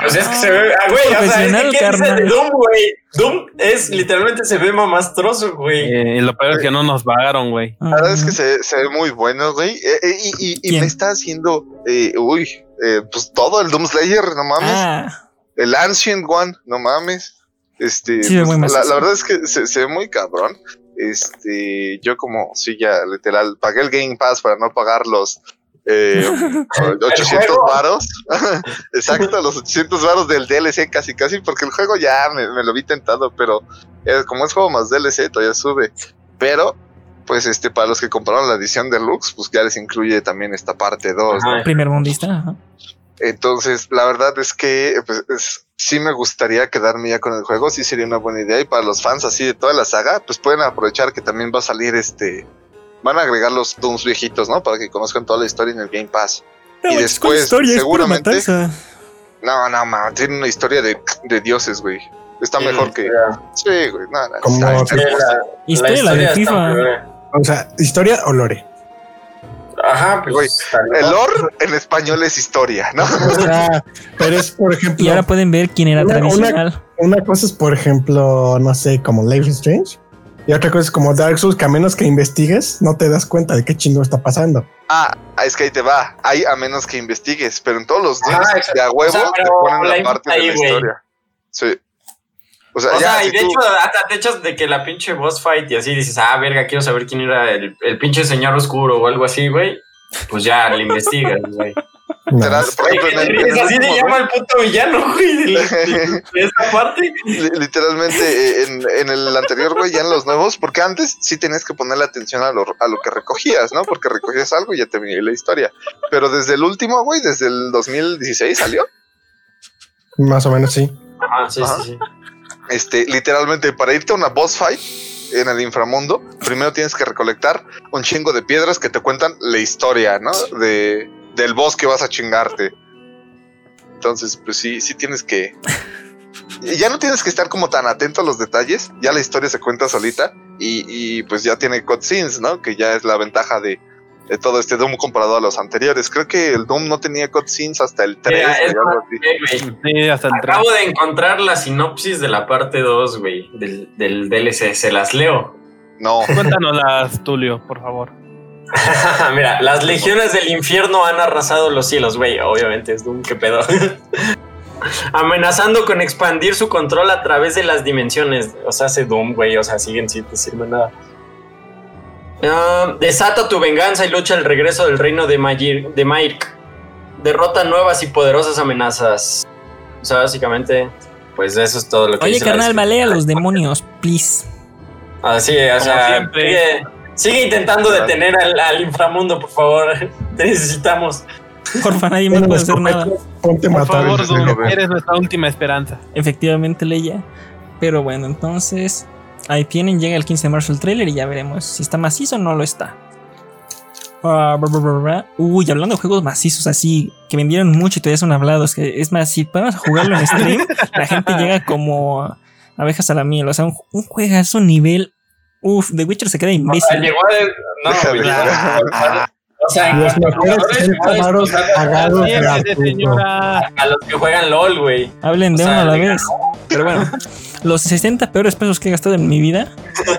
Pues es que se ve. Ah, güey, o sea, es que ¿qué de. Doom, güey? Doom es literalmente se ve mamastroso, güey. Eh, lo peor es que no nos pagaron, güey. la verdad es que se, se ve muy bueno, güey. Eh, eh, y y- y me está haciendo, eh, uy, eh, pues todo, el Doom Slayer, no mames. Ah, El Ancient One, no mames. Este, Sí, pues, la verdad es que se, se ve muy cabrón. Este, yo como, sí, ya literal, pagué el Game Pass para no pagar los eh, 800 juego. varos. Exacto, los 800 varos del DLC casi, casi, porque el juego ya me, me lo vi tentado, pero eh, como es juego más DLC, todavía sube. Pero, pues, este, para los que compraron la edición deluxe, pues ya les incluye también esta parte 2, ¿no? Ajá. primer mundista. ajá. Entonces, la verdad es que pues, es- sí me gustaría quedarme ya con el juego, sí sería una buena idea. Y para los fans así de toda la saga, pues pueden aprovechar que también va a salir este. Van a agregar los Dooms viejitos, ¿no? Para que conozcan toda la historia en el Game Pass. Y después, seguramente- No, no, man, tiene una historia de, de dioses, güey. Está Sí, mejor que. Sí, güey, nada. Como está que- hermosa. Historia, la de está FIFA. O sea, historia o lore. Ajá, Güey, pues. tal El lore en español es historia, ¿no? O sea, pero es, por ejemplo, Y ahora pueden ver quién era Una- una- tradicional. una cosa es, por ejemplo, no sé, como Life is Strange. Y otra cosa es como Dark Souls, que a menos que investigues, no te das cuenta de qué chingo está pasando. Ah, es que ahí te va. Ahí a menos que investigues, pero en todos los Ah, Dooms exacto. de a huevo O sea, te ponen la la parte de la historia. Sí. O sea, O ya, sea, y si de tú- hecho, hasta te echas de que la pinche boss fight y así dices, ah, verga, quiero saber quién era el, el pinche señor oscuro o algo así, güey. Pues ya le investigas, güey. No. literal, por ejemplo, en el- en el Es así se llama el puto villano, güey, de, la- de- de esta parte. Li- Literalmente eh, en, en el anterior, güey, ya en los nuevos, porque antes sí tenías que ponerle atención a lo, a lo que recogías, ¿no? Porque recogías algo y ya te venía la historia. Pero desde el último, güey, desde el 2016 salió. Más o menos sí. Ajá, sí, Ajá. sí, sí. Este, literalmente, para irte a una boss fight en el inframundo, primero tienes que recolectar un chingo de piedras que te cuentan la historia, ¿no? De, del boss que vas a chingarte. Entonces, pues sí, sí tienes que. y Ya no tienes que estar como tan atento a los detalles, ya la historia se cuenta solita y, y, pues ya tiene cutscenes, ¿no? Que ya es la ventaja de, de todo este Doom comparado a los anteriores. Creo que el Doom no tenía cutscenes hasta el 3 Mira, es o algo así. Eh, güey, Sí, hasta el Acabo de encontrar la sinopsis de la parte 2, güey, del, del DLC. Se las leo. No. 3. Cuéntanoslas, Tulio, por favor. Mira, las legiones del infierno han arrasado los cielos, güey. Obviamente es Doom, qué pedo. Amenazando con expandir su control a través de las dimensiones. O sea, hace Doom, güey. O sea, siguen sin decirme nada. Ah, desata tu venganza y lucha el regreso del reino de Magir, de Mairk. Derrota nuevas y poderosas amenazas. O sea, básicamente, pues eso es todo lo que Oye, dice carnal, malea a los demonios, please. Así, o sea, siempre. Sigue intentando detener al, al inframundo, por favor. Te necesitamos. Porfa, nadie más puede hacer nada. Ponte a Por matar. favor, Doom, eres nuestra última esperanza. Efectivamente, Leia. Pero bueno, entonces ahí tienen, llega el 15 de marzo el trailer y ya veremos si está macizo o no lo está. Ah. Uy, hablando de juegos macizos así, que vendieron mucho y todavía son hablados, que es más, si podemos jugarlo en stream, la gente llega como abejas a la miel. O sea, un, un juegazo nivel. Uf, The Witcher se queda imbécil. llegó No. O sea, Los mejores jugadores, 60 jugadores, varos a- pagados de señora. a los que juegan LOL, güey. Hablen de O sea, uno a la vez. Pero bueno, los 60 peores pesos que he gastado en mi vida,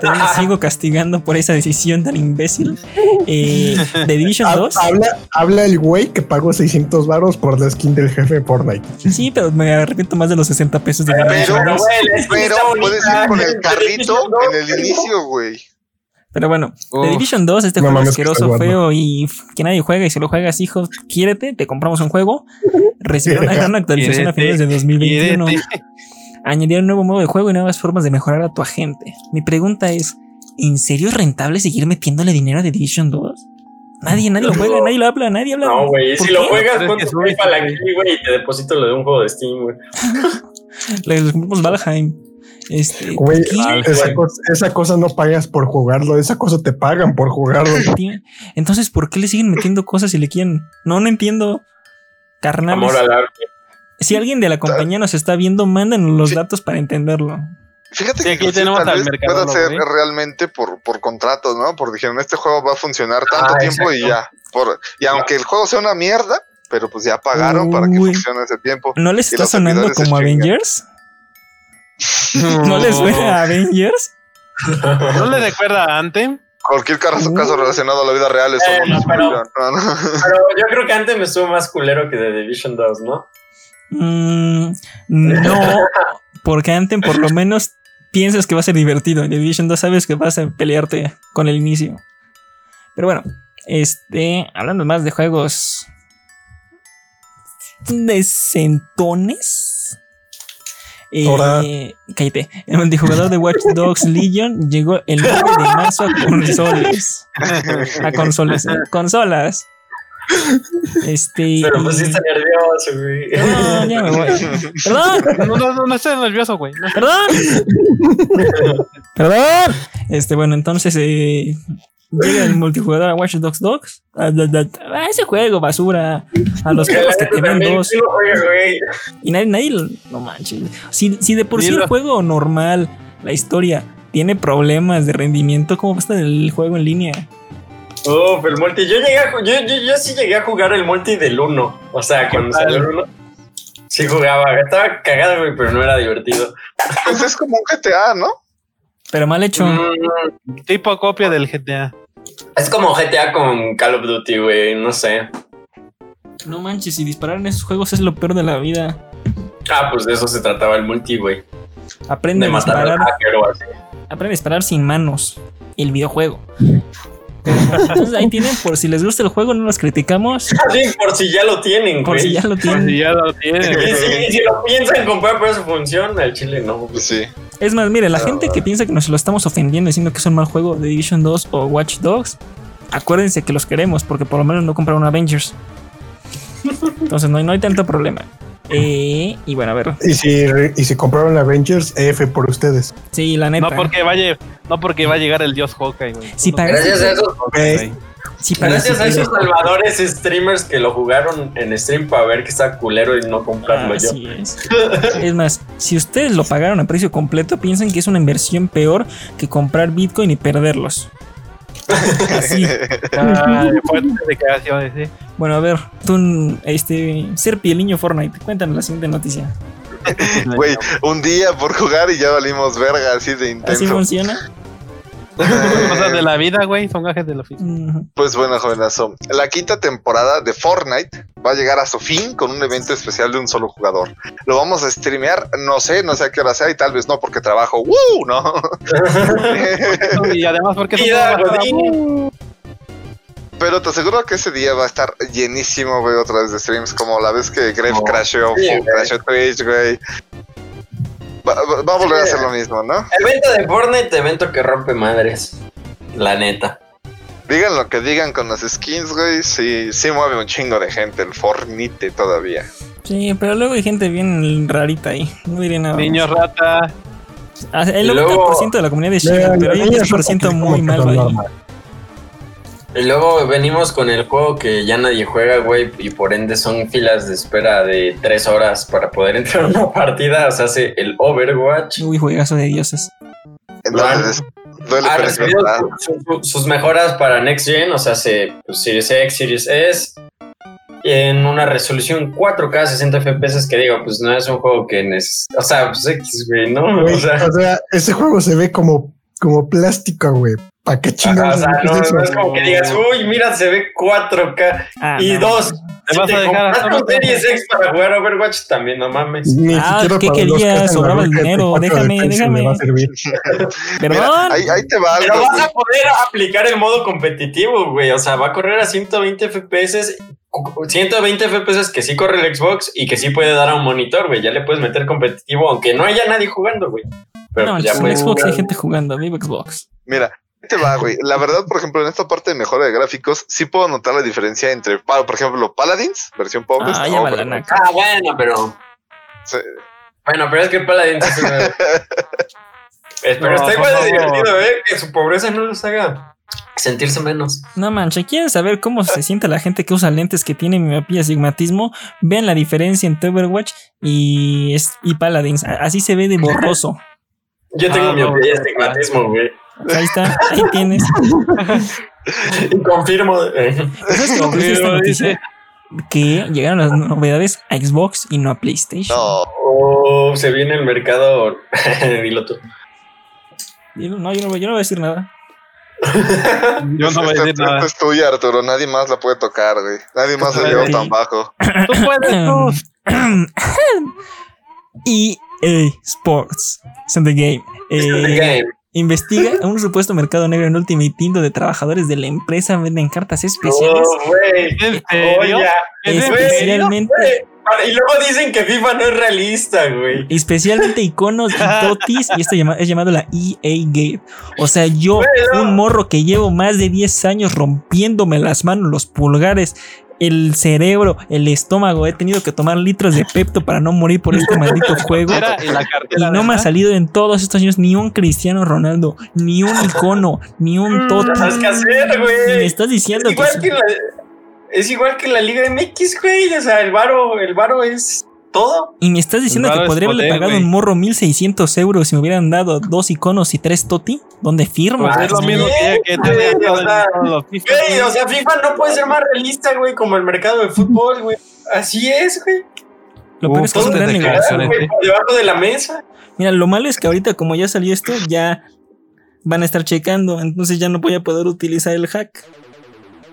todavía sigo castigando por esa decisión tan imbécil. Eh, The Division Ha- 2. Habla, habla el güey que pagó 600 varos por la skin del jefe de Fortnite. Sí, pero me arrepiento más de los 60 pesos de Pero- Pero, 2. güey, la skin Pero puedes ir con el carrito en el 2, inicio, güey. Pero bueno, The. Division 2, este No juego asqueroso, feo y que nadie juega. Y si lo juegas, hijo, quiérete, te compramos un juego. Recibieron una gran actualización a finales de 2021. Quiérete. Añadieron un nuevo modo de juego y nuevas formas de mejorar a tu agente. Mi pregunta es: ¿en serio es rentable seguir metiéndole dinero a The Division 2? Nadie, nadie lo juega, nadie lo habla, nadie habla. No, güey, ¿Por si lo juegas, Pero pon es que tu es PayPal muy- aquí, güey, y te deposito lo de un juego de Steam, güey. Le compramos Valheim. Este, esa, cosa, esa cosa no pagas por jugarlo, esa cosa te pagan por jugarlo. Entonces, ¿por qué le siguen metiendo cosas si le quieren? No, no entiendo. Carnales. Amor al arte. Si alguien de la compañía nos está viendo, mándanos los datos para entenderlo. Fíjate Sí, que aquí inclusive tenemos tal al vez mercadólogo, pueda ser ¿eh? realmente por, por contratos, ¿no? Porque dijeron, este juego va a funcionar tanto Ah, tiempo y ya. Por, y aunque el juego sea una mierda, pero pues ya pagaron para que funcione ese tiempo. ¿No les está sonando como chingan. ¿No les suena a Avengers? ¿No le recuerda a Anthem? Cualquier caso, caso relacionado a la vida real es Eh, no, un pero- spoiler. No, no. Pero yo creo que antes me estuvo más culero que The Division 2, ¿no? Mm, no, porque antes por lo menos piensas que va a ser divertido. En The Division 2 sabes que vas a pelearte con el inicio. Pero bueno, este, hablando más de juegos decentones. Eh, cállate. El multijugador de Watch Dogs Legion llegó el 9 de marzo a consolas. A consolas. ¿eh? Consolas. Este. Pero pues sí está nervioso, güey. No, ya me voy. Perdón, No, no, no, no estés nervioso, güey. No. perdón. Perdón. Este, bueno, entonces eh, llega el multijugador a Watch Dogs Dogs. Ah, ese juego, basura. A los juegos que te ven También dos. Y nadie, nadie lo- no manches. Si, si de por sí el juego normal, la historia, tiene problemas de rendimiento, ¿cómo va a estar el juego en línea? Uf, el multi. Yo llegué a, yo, yo, yo sí llegué a jugar el multi del 1. O sea, cuando salió el 1. Sí jugaba. Estaba cagado, güey, pero no era divertido. Pues es como un GTA, ¿no? Pero mal hecho. Mm, Tipo copia del GTA. Es como GTA con Call of Duty, güey. No sé. No manches, si disparar en esos juegos es lo peor de la vida. Ah, pues de eso se trataba el multi, güey. Aprende De a disparar, aprende a disparar sin manos. El videojuego. Entonces ahí tienen, por si les gusta el juego, no los criticamos. Sí, por si ya lo tienen, Por güey. si ya lo Si tienen. ya lo tiene. Y si, y si lo piensan comprar por su función, al chile no. Pues sí. Es más, mire, la Ah. gente que piensa que nos lo estamos ofendiendo diciendo que es un mal juego de Division 2 o Watch Dogs, acuérdense que los queremos porque por lo menos no compraron Avengers. Entonces no hay, no hay tanto problema. Eh, y bueno, a ver. Y si, y si compraron Avengers, F por ustedes. Sí, la neta. No porque vaya, no porque va a llegar el dios Hawkeye, güey. Si Gracias a esos, parece gracias a esos salvadores streamers que lo jugaron en stream para ver que está culero y no comprarlo yo. Así es. Es más, si ustedes lo pagaron a precio completo, piensen que es una inversión peor que comprar Bitcoin y perderlos. Así. Ah, declaraciones. Bueno, a ver, tú, este, ser pieliño Fortnite, cuéntanos la siguiente noticia. Güey, un día por jugar y ya valimos verga, así de ¿Así intenso. funciona? Cosas de la vida, güey, son gajes del oficio. Pues bueno, jovenazo. La quinta temporada de Fortnite va a llegar a su fin con un evento especial de un solo jugador. Lo vamos a streamear, no sé, no sé a qué hora sea y tal vez no porque trabajo. ¡Woo! ¿No? Y además porque Godín. Pero te aseguro que ese día va a estar llenísimo, güey, otra vez de streams. Como la vez que Grave No. crashó, Sí, crashó Twitch, güey. Va, va- a volver a hacer lo mismo, ¿no? Evento de Fortnite, evento que rompe madres. La neta. Digan lo que digan con las skins, güey. Sí, sí mueve un chingo de gente el Fortnite todavía. Sí, pero luego hay gente bien rarita ahí. No diré nada. Niño rata. Ah, El Y 90% luego- de la comunidad es chida, pero hay un 10% muy malo ahí. Y luego venimos con el juego que ya nadie juega, güey, y por ende son filas de espera de tres horas para poder entrar a una partida. O sea, hace el Overwatch. Uy, juegazo de dioses. Entonces, duele Ha es recibido verdad. su- su- sus mejoras para Next Gen, o sea, se, pues, Series X, Series S, en una resolución 4K 60 FPS, que digo, pues no es un juego que necesita. O sea, pues X, güey, ¿no? O sea, o sea, ese juego se ve como, como plástica, güey. ¿Para qué ajá, chingados? o sea, es no, eso? no es como que digas, uy, mira, se ve 4K. Ah, y no. dos, Te si vas te a dejar Series X para jugar Overwatch, también no mames. Ni Ah, siquiera ¿qué querías? Sobraba el dinero, 4 de déjame, déjame. me va a servir. Perdón. Mira, ahí, ahí te va Pero algo, vas güey. a poder aplicar el modo competitivo, güey. O sea, va a correr a 120 FPS. 120 FPS que sí corre el Xbox y que sí puede dar a un monitor, güey. Ya le puedes meter competitivo, aunque no haya nadie jugando, güey. Pero no, pues ya en Xbox hay jugar. gente jugando, vivo Xbox. Mira, te va, güey. La verdad, por ejemplo, en esta parte de mejora de gráficos, sí puedo notar la diferencia entre, pa- por ejemplo, Paladins, versión pobre. Ah, la naca. Ah, bueno, pero. Bueno, pero es que Paladins es una- Eh, Pero No, está igual de divertido, ¿eh? Que su pobreza no los haga sentirse menos. No manches, ¿quieren saber cómo se siente la gente que usa lentes que tiene miopía y astigmatismo? Vean la diferencia entre Overwatch y, es- y Paladins. Así se ve de borroso. Yo tengo Ah, miopía y no, astigmatismo, güey. Ahí está, ahí tienes. Y confirmo. eh. ¿Sabes esta noticia? Que llegaron las novedades a Xbox y no a PlayStation. No, Oh, se viene el mercado. Dilo tú. No, yo no, yo no voy a decir nada. Yo no voy a decir nada. es tuya, Arturo. Nadie más la puede tocar, güey. Nadie más ha llegado tan bajo. Tú puedes, tú. EA Sports. In the game. In the Eh, game. Investiga un supuesto mercado negro en Ultimate Team donde trabajadores de la empresa venden cartas especiales. Oh, güey. Especialmente. Y luego dicen que FIFA no es realista, güey. especialmente iconos y totis. Y esto es llamado la EA Gate. O sea, yo, Güey, no. un morro que llevo más de 10 años rompiéndome las manos, los pulgares. El cerebro, el estómago, he tenido que tomar litros de Pepto para no morir por este maldito juego. Era en la Y no me ha salido en todos estos años ni un Cristiano Ronaldo, ni un icono, ni un Totti. ¿Sabes qué hacer, Y me güey? estás Es diciendo que igual que la, es igual que la Liga MX, güey. O sea, el varo, el varo es todo. Y me estás diciendo que podría haberle poder, pagado un morro 1600 euros si me hubieran dado dos iconos y tres Toti. ¿Dónde firma? Pues es lo mismo que, que tenía o sea, Güey, o sea, FIFA no puede ser más realista, güey, como el mercado de fútbol, güey. Así es, güey. Lo peor es que es un gran negocio. Debajo de la mesa. Mira, lo malo es que ahorita, como ya salió esto, ya van a estar checando. Entonces ya no voy a poder utilizar el hack.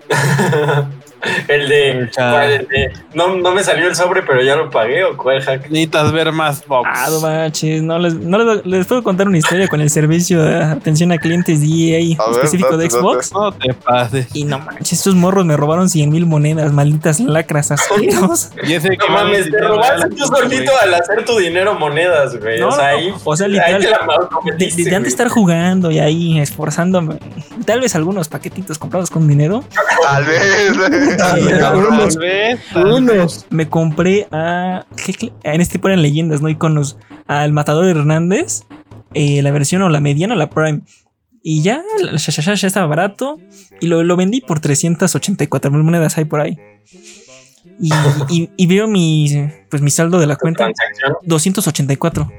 el de, Mucha- ¿cuál? El de- no, no me salió el sobre, pero ya lo pagué, o cuál hack. Necesitas ver más box. Ah, no manches, no les, no les, les puedo contar una historia con el servicio de atención a clientes de EA A ver, específico de date, Xbox. No te pases. Y no manches, estos morros me robaron 100 mil monedas, malditas lacras asqueros. Y ese No mames, te robaste tú solito al hacer tu dinero monedas, güey. No, o sea, no, ahí. o sea, ahí literal, de, cometiste, de- de antes estar jugando y ahí esforzándome, tal vez algunos paquetitos comprados con dinero, Tal vez. Unos, unos. me compré a. En este tipo eran leyendas, no iconos. Al Matador Hernández, eh, la versión o la mediana o la Prime. Y ya, ya, ya- ya estaba barato. Y lo, lo vendí por 384 mil monedas ahí por ahí. Y, y- y veo mi, pues mi saldo de la cuenta, Transacción, 284.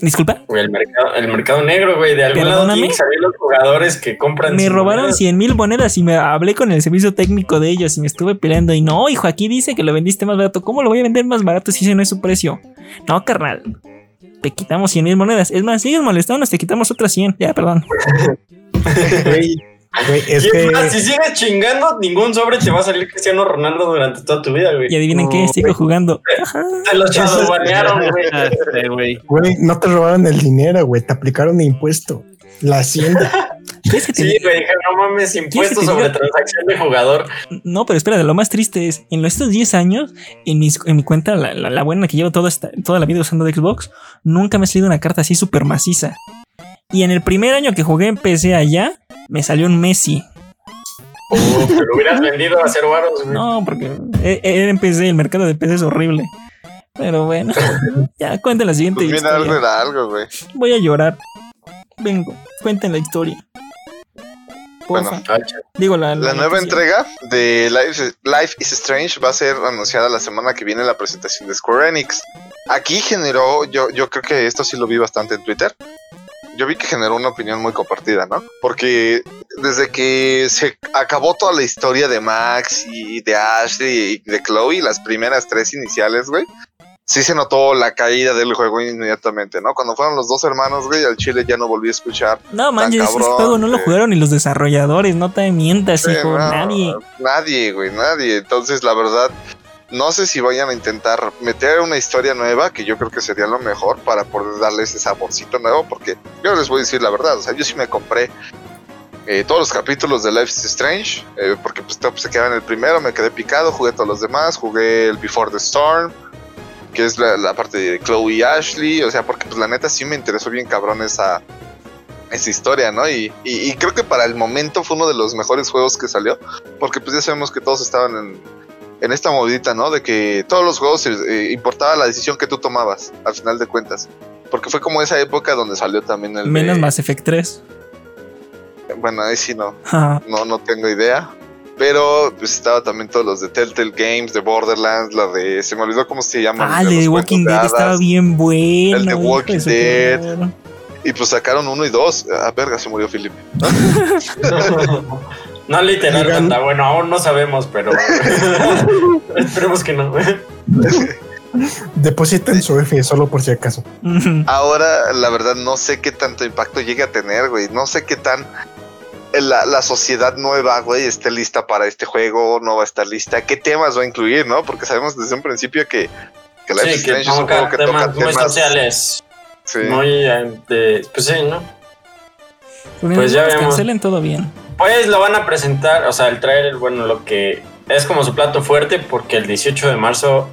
Disculpa, güey, el mercado, el mercado negro, güey. De algún lado Perdóname. que salir los jugadores que compran. me robaron monedas. 100 mil monedas y me hablé con el servicio técnico de ellos y me estuve peleando. Y no, hijo, aquí dice que lo vendiste más barato. ¿Cómo lo voy a vender más barato si ese no es su precio? No, carnal. Te quitamos 100 mil monedas. Es más, sigues molestándonos, te quitamos otras 100. Ya, perdón. Güey, güey, es Y que más, si sigues chingando, ningún sobre te va a salir Cristiano Ronaldo durante toda tu vida, güey. Y adivinen qué, sigo jugando. Te los banearon, güey. Sí, güey. güey, no te robaron el dinero, güey, te aplicaron impuesto. La hacienda. ¿Quieres que te Sí, güey, dije, no mames, impuestos sobre diga? transacción de jugador. No, pero espera, lo más triste es, en estos 10 años, en, mis- en mi cuenta, la, la- la buena que llevo toda, esta- toda la vida usando de Xbox, nunca me ha salido una carta así súper maciza. Y en el primer año que jugué en PC allá, me salió un Messi. Uh, te lo hubieras vendido a cero varos, güey. No, porque e- era en PC, el mercado de PC es horrible. Pero bueno, ya cuenten la siguiente Pues algo historia. era algo, güey. Voy a llorar. Vengo, cuenten la historia. Porfa. Bueno, Digo, la, La nueva noticia. entrega de Life, Life is Strange va a ser anunciada la semana que viene en la presentación de Square Enix. Aquí generó, yo, yo creo que esto sí lo vi bastante en Twitter. Yo vi que generó una opinión muy compartida, ¿no? Porque desde que se acabó toda la historia de Max y de Ashley y de Chloe, las primeras tres iniciales, güey, sí se notó la caída del juego inmediatamente, ¿no? Cuando fueron los dos hermanos, güey, al chile ya no volví a escuchar No manches, ese cabrón, juego no lo jugaron ni los desarrolladores, no te mientas, Sí, hijo, no, nadie. Nadie, güey, nadie. Entonces, la verdad, no sé si vayan a intentar meter una historia nueva, que yo creo que sería lo mejor para poder darle ese saborcito nuevo, porque yo les voy a decir la verdad, o sea, yo sí me compré eh, todos los capítulos de Life is Strange, eh, porque pues se quedaba en el primero, me quedé picado, jugué todos los demás, jugué el Before the Storm, que es la, la parte de Chloe y Ashley, o sea, porque pues la neta sí me interesó bien cabrón esa, esa historia, ¿no? Y, y- y creo que para el momento fue uno de los mejores juegos que salió, porque pues ya sabemos que todos estaban en, en esta movidita, ¿no? De que todos los juegos eh, importaba la decisión que tú tomabas, al final de cuentas. Porque fue como esa época donde salió también el... Menos de- Mass Effect 3. Bueno, ahí sí no, no, no tengo idea. Pero pues estaba también todos los de Telltale Games, de Borderlands, la de... Se me olvidó cómo se llama. Ah, el de The Walking Dead estaba bien bueno. El de hijo Walking Dead. Y pues sacaron uno y dos. Ah, verga, se murió Philip. No literal, Digan- banda. Bueno, aún no sabemos, pero esperemos que no. Depositen su F solo por si acaso. Ahora, la verdad, no sé qué tanto impacto llegue a tener, güey. No sé qué tan la, la, sociedad nueva, güey, esté lista para este juego, no va a estar lista. ¿Qué temas va a incluir, no? Porque sabemos desde un principio que, que Life sí, is Strange es un juego que temas, toca temas sociales. Sí. Muy, eh, pues sí, ¿no? Pues, pues ya vemos. cancelen todo bien. Pues lo van a presentar, o sea, el trailer, bueno, lo que es como su plato fuerte, porque el 18 de marzo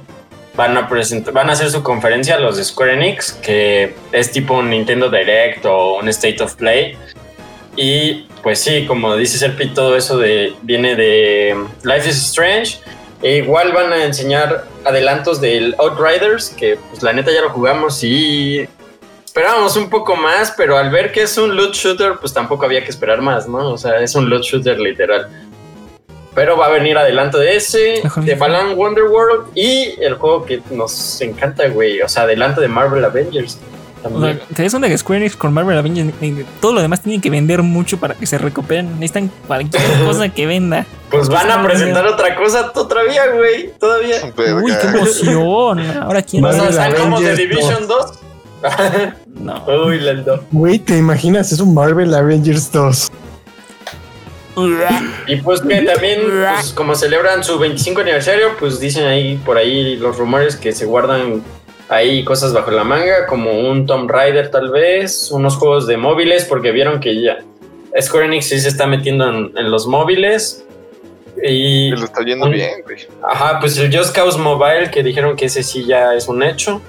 van a presentar, van a hacer su conferencia los de Square Enix, que es tipo un Nintendo Direct o un State of Play. Y pues sí, como dice Serpi, todo eso de, viene de Life is Strange. E igual van a enseñar adelantos del Outriders, que pues la neta ya lo jugamos y esperábamos un poco más, pero al ver que es un loot shooter, pues tampoco había que esperar más, ¿no? O sea, es un loot shooter literal. Pero va a venir adelanto de ese, de Balan Wonderworld y el juego que nos encanta, güey. O sea, adelanto de Marvel Avengers. También. O sea, es una Square Enix con Marvel Avengers. Todo lo demás tienen que vender mucho para que se recuperen. Necesitan cualquier cosa que venda. Pues van a presentar otra cosa todavía, güey. Todavía. Uy, qué emoción. Ahora quién va a estar como The Division 2. no. Uy, lento. Güey, ¿te imaginas? Es un Marvel Avengers 2. Y pues que también, pues, como celebran su 25 aniversario, pues dicen ahí por ahí los rumores que se guardan ahí cosas bajo la manga, como un Tomb Raider tal vez, unos juegos de móviles, porque vieron que ya Square Enix sí se está metiendo en, los móviles. Y lo está yendo bien, güey. Ajá, pues el Just Cause Mobile, que dijeron que ese sí ya es un hecho.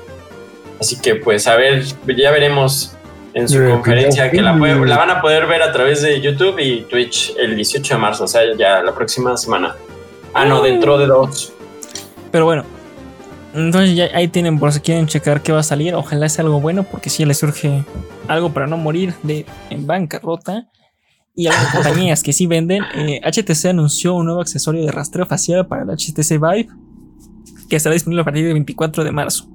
Así que pues a ver, ya veremos en su conferencia que la, la, van a poder ver a través de YouTube y Twitch el 18 de marzo, o sea, ya la próxima semana. Ah, no, dentro de dos. Pero bueno, entonces ya ahí tienen por si quieren checar qué va a salir. Ojalá sea algo bueno porque si les surge algo para no morir de en bancarrota. Y algunas compañías que sí venden, HTC eh, anunció un nuevo accesorio de rastreo facial para el HTC Vive que estará disponible a partir del 24 de marzo.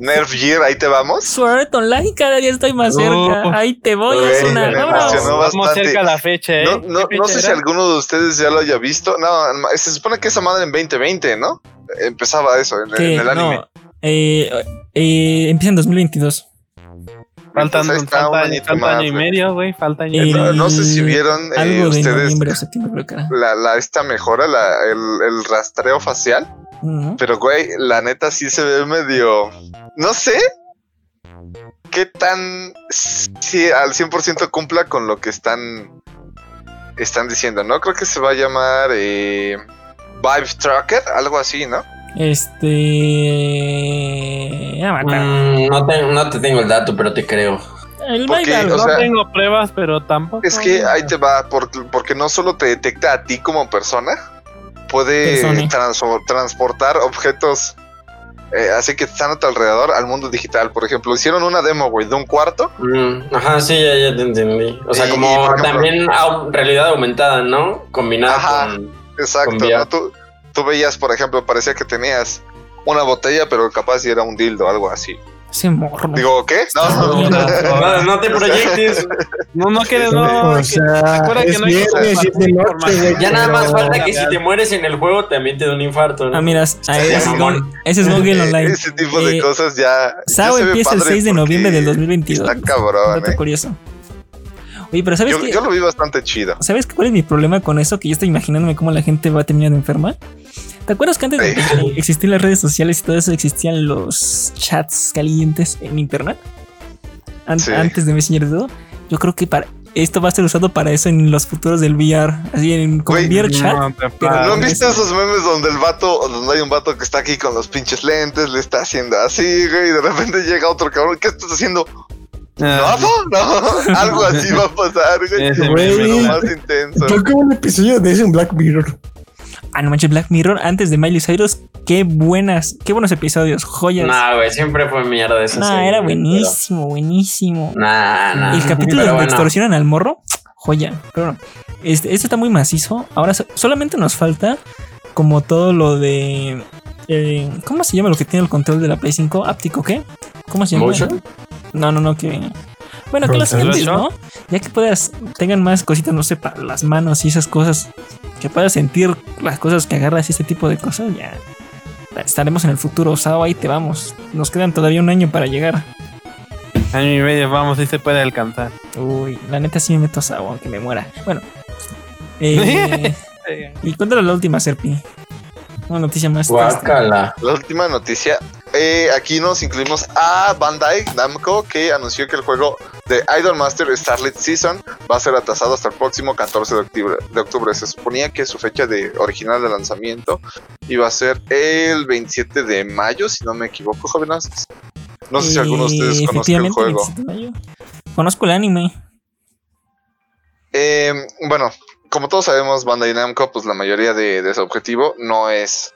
Nerf Gear, ahí te vamos. Sword Online, cada día estoy más cerca. Ahí te voy, es una. Vamos cerca a la fecha, ¿eh? No, no, sé si alguno de ustedes ya lo haya visto. No, se supone que esa madre en 2020, ¿no? Empezaba eso en, el anime. No, eh, eh, empieza en 2022. Faltan, falta, año, y medio, güey. Falta año y medio. No sé si vieron eh, ustedes la, la, esta mejora, la, el, el rastreo facial. Pero, güey, la neta sí se ve medio. No sé qué tan. Si al 100% cumpla con lo que están. Están diciendo, ¿no? Creo que se va a llamar. Eh, Vibe Tracker, algo así, ¿no? Este. Mm, no, te, no te tengo el dato, pero te creo. El porque, no tengo pruebas, pero tampoco. Es que ahí te va, porque, porque no solo te detecta a ti como persona, puede transportar objetos eh, así que están a tu alrededor al mundo digital. Por ejemplo, hicieron una demo, güey, de un cuarto. Mm, ajá, sí, ya, te entendí. O sea, como también realidad aumentada, ¿no? Combinada con. Exacto, ¿no? Tú, tú veías, por ejemplo, parecía que tenías una botella, pero capaz si era un dildo, algo así. Ese morro. Digo, ¿qué? No, no, no, te proyectes. No, no quieres, no. O sea, que no hay noche, Ya nada más falta que si te mueres en el juego también te da un infarto. Ah, mira, ese, es Google Online. Ese tipo de eh, cosas ya. Sao empieza el 6 de noviembre del 2022. Está cabrón. eh. curioso. Oye, pero ¿sabes yo, qué? Yo lo vi bastante chido. ¿Sabes cuál es mi problema con eso? Que yo estoy imaginándome cómo la gente va a terminar enferma. ¿Te acuerdas que antes de que existían las redes sociales y todo eso existían los chats calientes en internet? Antes de Messenger y todo. Yo creo que para esto va a ser usado para eso en los futuros del VR. Así en como VR chat. No, ¿No han visto esos memes donde el vato, donde hay un vato que está aquí con los pinches lentes, le está haciendo así, güey, y de repente llega otro cabrón, ¿qué estás haciendo? Ah. No, no, algo así va a pasar, güey. más intenso. Creo que un episodio de ese en Black Mirror. Ah, no manches, Black Mirror antes de Miley Cyrus. Qué buenas, qué buenos episodios, joyas. Nah, güey, siempre fue mierda eso. Nah, era buenísimo, buenísimo. Nah, nah. El capítulo donde extorsionan al morro, joya. Pero bueno, este, esto está muy macizo. Ahora solamente nos falta como todo lo de. Eh, ¿Cómo se llama lo que tiene el control de la Play 5? ¿Áptico qué? ¿Cómo se llama? ¿Motion? No, no, no, que. Bueno, que los sientes, ¿no? Ya que puedas, tengan más cositas, no sé, para las manos y esas cosas, que puedas sentir las cosas que agarras y este tipo de cosas, ya. estaremos en el futuro. Sao, ahí te vamos. Nos quedan todavía un año para llegar. Año y medio, vamos, si se puede alcanzar. Uy, la neta sí me meto a Sao, aunque me muera. Bueno. Eh, y cuéntale la última, Serpi. Una noticia más. Guácala. La última noticia. Eh, aquí nos incluimos a Bandai Namco que anunció que el juego de Idol Master Starlit Season va a ser atrasado hasta el próximo 14 de octubre. De octubre. Se suponía que su fecha de original de lanzamiento iba a ser el 27 de mayo, si no me equivoco, jóvenes. No sé si alguno de ustedes Eh, conoce el juego. 27 de mayo. Conozco el anime. Eh, bueno, como todos sabemos, Bandai Namco, pues la mayoría de, de su objetivo no es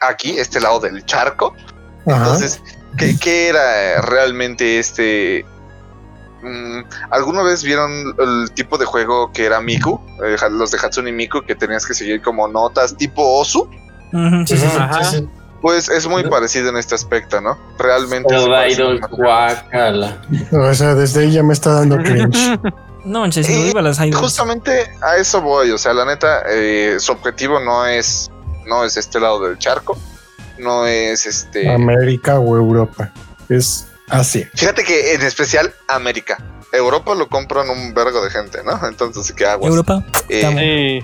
aquí, este lado del charco. Entonces, ¿qué, qué era realmente este? Mm, ¿Alguna vez vieron el tipo de juego que era Miku? Eh, los de Hatsune Miku, que tenías que seguir como notas tipo Osu. Ujú, sí, sí, sí. Ajá. Sí, sí. Pues es muy parecido en este aspecto, ¿no? Realmente. Idol. O sea, desde ahí ya me está dando cringe. No manches, no Eh, viva las idols. Justamente a eso voy, o sea, la neta, eh, su objetivo no es, no es este lado del charco, no es este. América o Europa. Es Asia. Fíjate que en especial América. Europa lo compran un vergo de gente, ¿no? Entonces, ¿qué hago? Europa. Eh,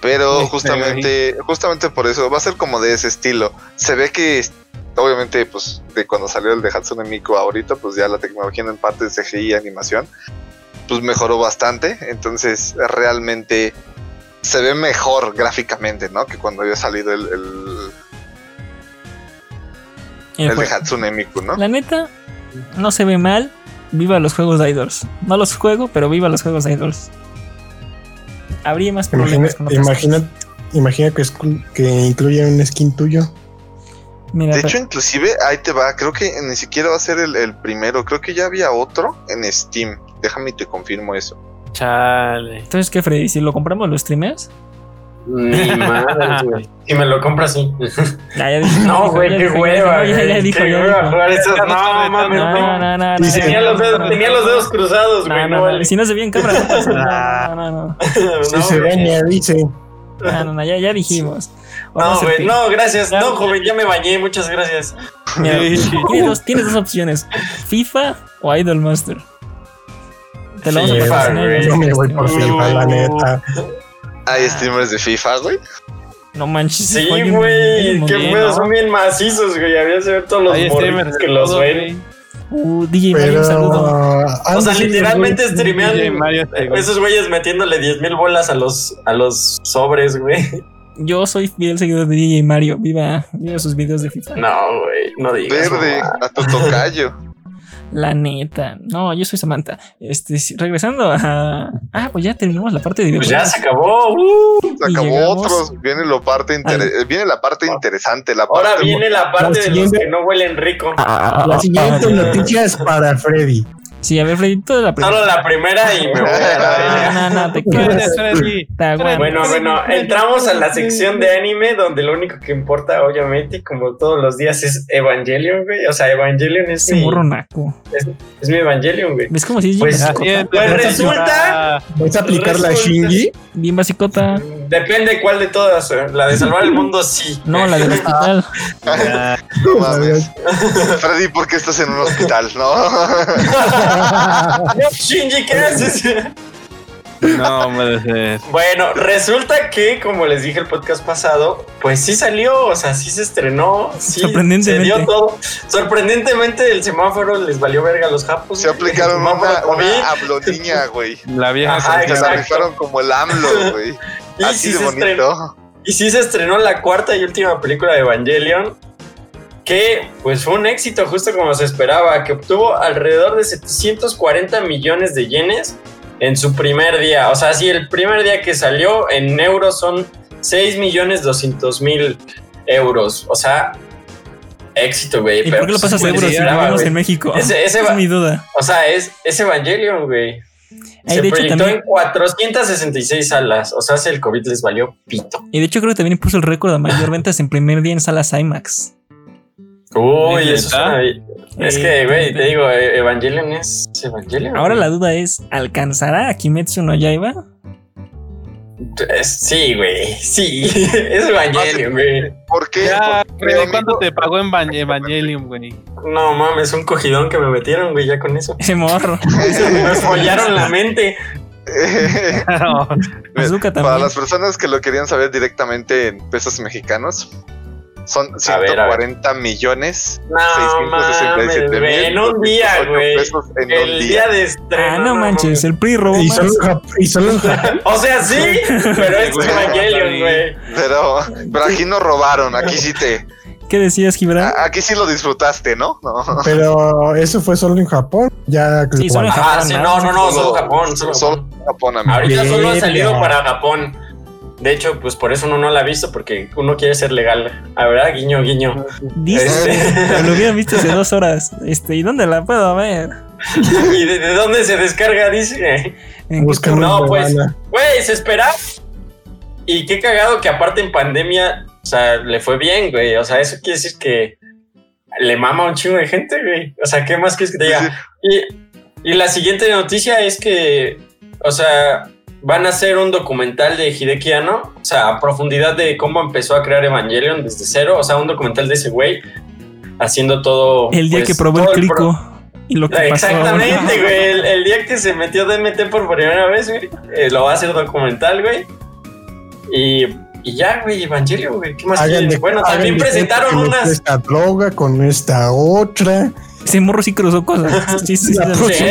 pero Sí, justamente, justamente por eso va a ser como de ese estilo. Se ve que, obviamente, pues, de cuando salió el de Hatsune Miku ahorita, pues ya la tecnología en parte de CGI y animación, pues mejoró bastante. Entonces, realmente se ve mejor gráficamente, ¿no? Que cuando había salido el, el, El el de juego. Hatsune Miku, ¿no? La neta, no se ve mal. Viva los juegos de idols. No los juego, pero viva los juegos de idols. Habría más Imagina, problemas con otras imagina, cosas. imagina que, es- que incluye un skin tuyo. Mira, De pero- hecho, inclusive, ahí te va, creo que ni siquiera va a ser el, el primero, creo que ya había otro en Steam. Déjame y te confirmo eso. Chale. entonces, ¿qué, Freddy? Si lo compramos, ¿lo streameas? Ni madres, güey. Si me lo compras, sí. Ya, ya dijo, No, güey, qué hueva, no, mames, No, no. no, no, Tenía los dedos, tenía los dedos cruzados, güey. no, No, no, vale. Si no se ve en cámara, no pasa nada. No, no, no. Si No, se baña, dice. No, no, no, ya, ya dijimos. No, Vamos güey, hacer- no, gracias. No, joven, ya me bañé, muchas gracias. Mira, tienes, dos, tienes dos opciones: FIFA o Idol Master. Te lo vamos a Sí, patrocinar. Yo me voy por. FIFA, la neta. Hay streamers de FIFA, güey. No manches. Sí, güey. Qué pedo, ¿no? son bien macizos, güey. Había que ver todos los streamers de que los ven. Uh, DJ Mario, un saludo. O sea, literalmente streamean DJ Mario esos güeyes metiéndole 10 mil bolas a los, a los sobres, güey. Yo soy fiel seguidor de DJ Mario. Viva, viva sus videos de FIFA. No, güey, no digas. Verde, mamá. a tu tocayo. La neta. No, yo soy Samantha. Este, regresando a. Ah, pues ya terminamos la parte de Pues ya se acabó. uh. Se acabó otros. Viene, lo parte inter- viene la parte interesante. La Ahora parte viene la parte La de los que no huelen rico. Ah, La siguiente noticia es para Freddy. Sí, a ver, Freddy, toda la primera. Solo la primera y me voy a. No, no, no, te quedas. Bueno, bueno, entramos a la sección de anime donde lo único que importa, obviamente, como todos los días, es Evangelion, güey. O sea, Evangelion es mi, naco. es mi Evangelion, güey. ¿Ves cómo si es bien Pues, es, Pues pues, resulta- ¿Vas a aplicar la Shinji? Bien basicota. Depende cuál de todas. eh. La de salvar el mundo, sí. No, la del hospital. No mames. Freddy, ¿por qué estás en un hospital? No. No, Shinji, ¿qué haces? No puede ser. Bueno, resulta que, como les dije el podcast pasado, pues sí salió, o sea, sí se estrenó, sí Sorprendentemente. se dio todo. Sorprendentemente el semáforo les valió verga a los japos. Se aplicaron una, una habloniña, güey. La vieja Ajá, Que la rifaron como el AMLO, güey. y Así sí de se estrenó. bonito. Y sí se estrenó la cuarta y última película de Evangelion, que pues fue un éxito justo como se esperaba, que obtuvo alrededor de 740 millones de yenes en su primer día. O sea, si el primer día que salió en euros son 6 millones 200 mil euros. O sea, éxito, güey. ¿Y pero, por qué lo pues, pasas se euros si vivimos en México? Ese- es mi duda. O sea, es, es Evangelion, güey. Se de hecho, proyectó también- en 466 salas. O sea, si el COVID les valió pito. Y de hecho creo que también puso el récord de mayor ventas en primer día en salas IMAX. Uy, eso bien. Es que, güey, te digo, eh, Evangelion es Evangelion. Ahora la duda es, ¿alcanzará a Kimetsu no Yaiba? Sí, güey. Sí. es Evangelion, güey. ¿Por qué? Ya, güey, ¿cuánto te pagó en Van- Evangelium, güey? No mames, un cogidón que me metieron, güey, ya con eso. Ese morro. Me follaron la mente. No, Para las personas que lo querían saber directamente en pesos mexicanos, son A ver, a ver. 140 millones No 667 mames, güey, en un día, 208 güey. pesos en un El día de estreno. Ah, no manches, el PRI robó Y solo, y solo Japón. O sea, sí, pero es Evangelion, güey. Pero, pero aquí no robaron, aquí sí te, ¿Qué decías, Gibran? aquí sí lo disfrutaste, ¿no? No. Pero eso fue solo en Japón. Ya Sí, solo en global. Ah, Japón, sí, ¿no? no, no, no, solo Japón, solo Solo Japón. Japón, amigo. Ahorita solo ha salido para Japón. De hecho, pues por eso uno no la ha visto, porque uno quiere ser legal. A ver, guiño, guiño. Dice, Este- lo hubieran visto hace dos horas. Este, ¿y dónde la puedo ver? ¿Y de, de dónde se descarga? Dice. ¿En qué Buscan No, pues. Güey, se espera. Y qué cagado que aparte en pandemia, o sea, le fue bien, güey. O sea, eso quiere decir que le mama a un chingo de gente, güey. O sea, ¿qué más quieres que te diga? Y, y la siguiente noticia es que, o sea, van a hacer un documental de Hideki Anno, o sea, a profundidad de cómo empezó a crear Evangelion desde cero, o sea, un documental de ese güey haciendo todo. El día pues, que probó el todo pro- clico. Y lo que pasó. Exactamente, güey. El, el día que se metió DMT por primera vez, güey. eh, lo va a hacer documental, güey. Y, y ya, güey, Evangelion, güey. ¿Qué más de- Bueno, hagan también de presentaron metió unas. Esta droga con esta otra. Ese morro sí cruzó cosas. Sí, sí, sí. Sí,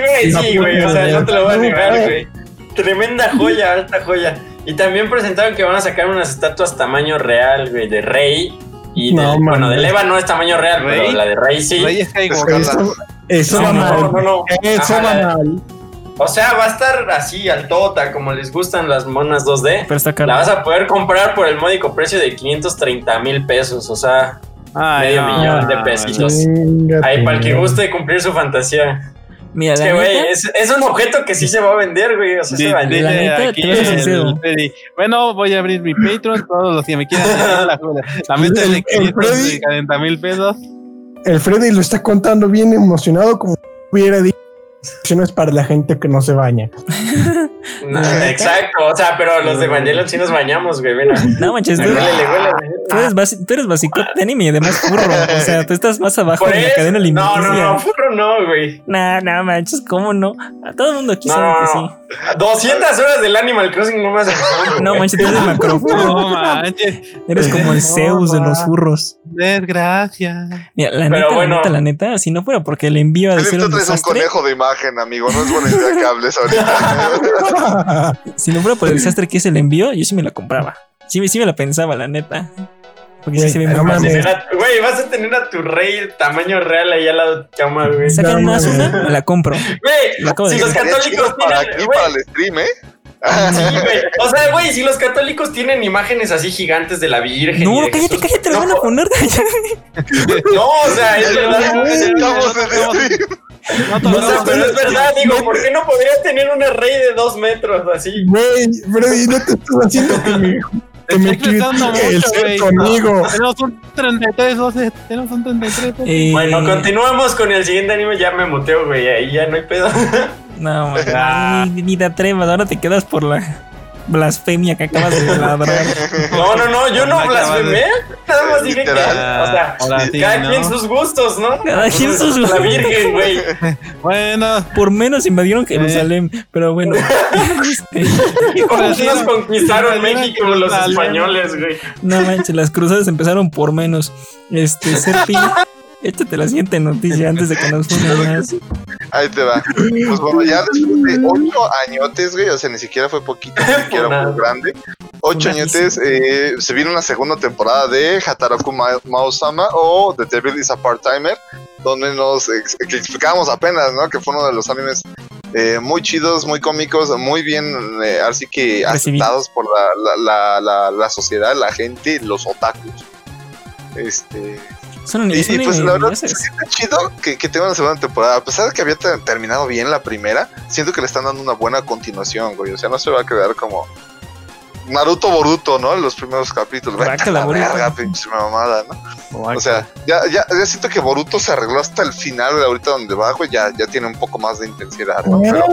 güey, sí, güey. O sea, no te lo voy a negar, güey. Tremenda joya, alta joya. Y también presentaron que van a sacar unas estatuas tamaño real, güey, de Rey. Y de, No, bueno, de Leva no es tamaño real, ¿Rey? pero la de Rey sí. Rey Skywalker. Eso, eso No, va no, mal. no, no. Eso Ajá, va la- mal. O sea, va a estar así, altota, como les gustan las monas 2D. Pero está La vas a poder comprar por el módico precio de 530 mil pesos, o sea, Ay, medio no, millón de pesitos. Ahí para el que guste cumplir su fantasía. Mira, Es la que, güey, es, es un objeto que sí se va a vender, güey. O sea, Di- se va a La neta, aquí el. Freddy, Bueno, voy a abrir mi Patreon. Todos los que me quieran la, la meta es El- de el 540 mil pesos. El Freddy lo está contando bien emocionado, como hubiera dicho. No es para la gente que no se baña. No, exacto, o sea, pero los de Evangelion sí nos bañamos, güey. Mira, No manches, tú, tú eres, basi- tú eres basicote de anime y además furro. O sea, tú estás más abajo de la cadena no, alimenticia. no, no, furro no, güey. Nah, no manches, ¿cómo no? A todo el mundo aquí No, sabe que no, sí. 200 horas del Animal Crossing no me No manches. No manches. Eres como el Zeus de los furros. Desgracia. Mira, la Pero neta, bueno. la neta, la neta, si no fuera porque el envío ha de ser tú un traes un desastre, conejo de imagen, amigo. No es buena idea que hables ahorita. si no fuera por el desastre que es el envío, yo sí me la compraba. Sí, sí me la pensaba, la neta. Porque sí Güey, se ve no muy Vas a mames. tener a- Güey, vas a tener a tu rey tamaño real ahí al lado de tu cama, güey. Sacan No una me la compro. Güey, Lo de si los católicos para tienen. aquí, güey, para el stream, ¿eh? Sí, güey. O sea, güey, si los católicos tienen imágenes así gigantes de la Virgen. No, cállate, Jesús, cállate, la no, van a poner. No, o sea, es verdad. Estamos stream. No, O sea, pero es verdad, digo, ¿por qué no podrías tener una rey de dos metros así? Güey, Freddy, no te estás haciendo que me, que me Estoy cruzando critique el ser amigo. Tenemos un 33, 12. Tenemos un 33. Eh, Bueno, continuamos con el siguiente anime, ya me muteo, güey, ahí ya no hay pedo. No, man, Ah. ni, ni te atrevas, ahora te quedas por la blasfemia que acabas de ladrar. No, no, no, yo no blasfemé. Nada más dije que, o sea, sí, cada ¿no? quien sus gustos, ¿no? Cada quien sus La gustos. Virgen, güey. Bueno, Por menos invadieron Jerusalén, pero bueno. Y nos conquistaron Invadieron México los Jerusalén. españoles, güey. no manches, las cruzadas empezaron por menos. Este, Serpi, échate la siguiente noticia antes de que nos funen más. Ahí te va. Pues bueno, ya después de ocho añotes, güey, o sea, ni siquiera fue poquito, ni siquiera muy grande. Ocho añotes, eh, se viene una segunda temporada de Hataraku Ma- Mausama o The Devil is a Part-Timer, donde nos ex- que explicábamos apenas, ¿no? Que fue uno de los animes eh, muy chidos, muy cómicos, muy bien, eh, así que aceptados por la, la, la, la, la sociedad, la gente, los otakus. Este, Son, y, y, pues la verdad siente chido que, que tenga una segunda temporada. A pesar de que había te- terminado bien la primera, siento que le están dando una buena continuación, güey. O sea, no se va a quedar como Naruto Boruto, ¿no? Los primeros capítulos. Vete a Guácala, la verga, pinche mamada, ¿no? O sea, ya, ya, ya siento que Boruto se arregló hasta el final, güey, ahorita donde va, güey, ya, ya tiene un poco más de intensidad, ¿no? Pero,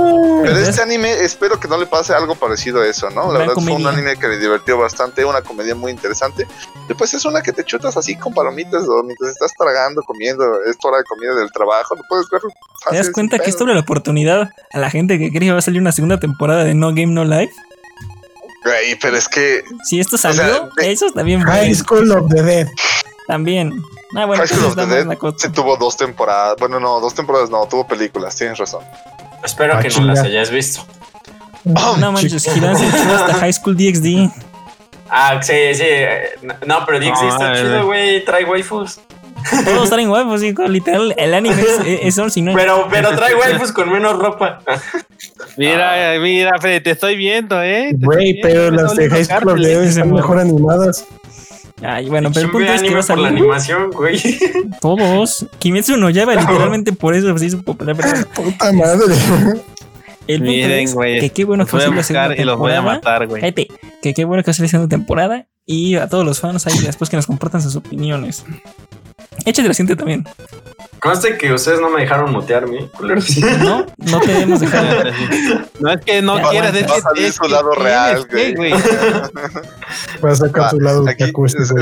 pero este anime, espero que no le pase algo parecido a eso, ¿no? La verdad fue un comedia. anime que me divirtió bastante, una comedia muy interesante. Después es una que te chutas así con palomitas o mientras estás tragando, comiendo, es hora de comida del trabajo, lo puedes ver ¿Te das cuenta que esto abre la oportunidad a la gente que cree que va a salir una segunda temporada de No Game No Life? Güey, pero es que Si esto sea, salió, de- eso también fue. High School of the Dead. También. Ah, bueno, High School of the Dead se tuvo dos temporadas, bueno, no, dos temporadas no, tuvo películas, tienes razón. Espero Ah, que no las hayas visto. No manches, Girán se echó hasta High School DxD. Ah, sí, sí. eh, No, pero DxD No, está eh, chido, güey. Trae waifus. Todos están en guapos, sí, literal. El anime es, es, es un sinónimo. Pero, pero trae waifus con menos ropa. Mira, mira, Fede, te estoy viendo, ¿eh? Güey, pero las de High School están mejor animadas. Ay, bueno, pero el punto es que va anime a por la salir animación, güey. todos. Kimetsu no Yaiba literalmente por eso se hizo popular. pero Puta madre. el punto Miren, es güey, que qué bueno que salir la segunda buscar y los voy a temporada. matar, güey. Cállate, que qué bueno que va a salir la segunda temporada. Y a todos los fans ahí después que nos compartan sus opiniones. Échate la siguiente también. Conste que ustedes no me dejaron mutearme, culeros. No, no te debemos dejar. No es que no Ya, quieras, es va a que salir es su lado real, güey. Va a sacar su lado Aquí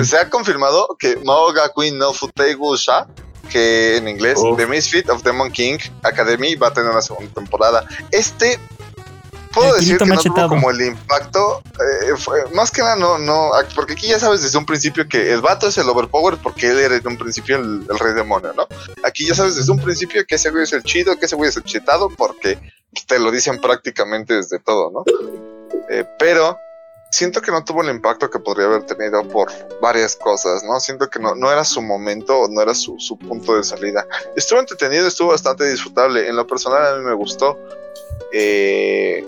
se, ha confirmado que Maoga Queen no Futeigu Sha, que en inglés Uf. The Misfit of Demon King Academy va a tener una segunda temporada. Este puedo El decir que no tuvo como el impacto, eh, fue- más que nada no, no, porque aquí ya sabes desde un principio que el vato es el overpower porque él era en un principio el, el rey demonio, ¿no? Aquí ya sabes desde un principio que ese güey es el chido, que ese güey es el chetado porque te lo dicen prácticamente desde todo, ¿no? Eh, pero siento que no tuvo el impacto que podría haber tenido por varias cosas, ¿no? Siento que no, no era su momento o no era su, su punto de salida. Estuvo entretenido, estuvo bastante disfrutable. En lo personal a mí me gustó. Eh,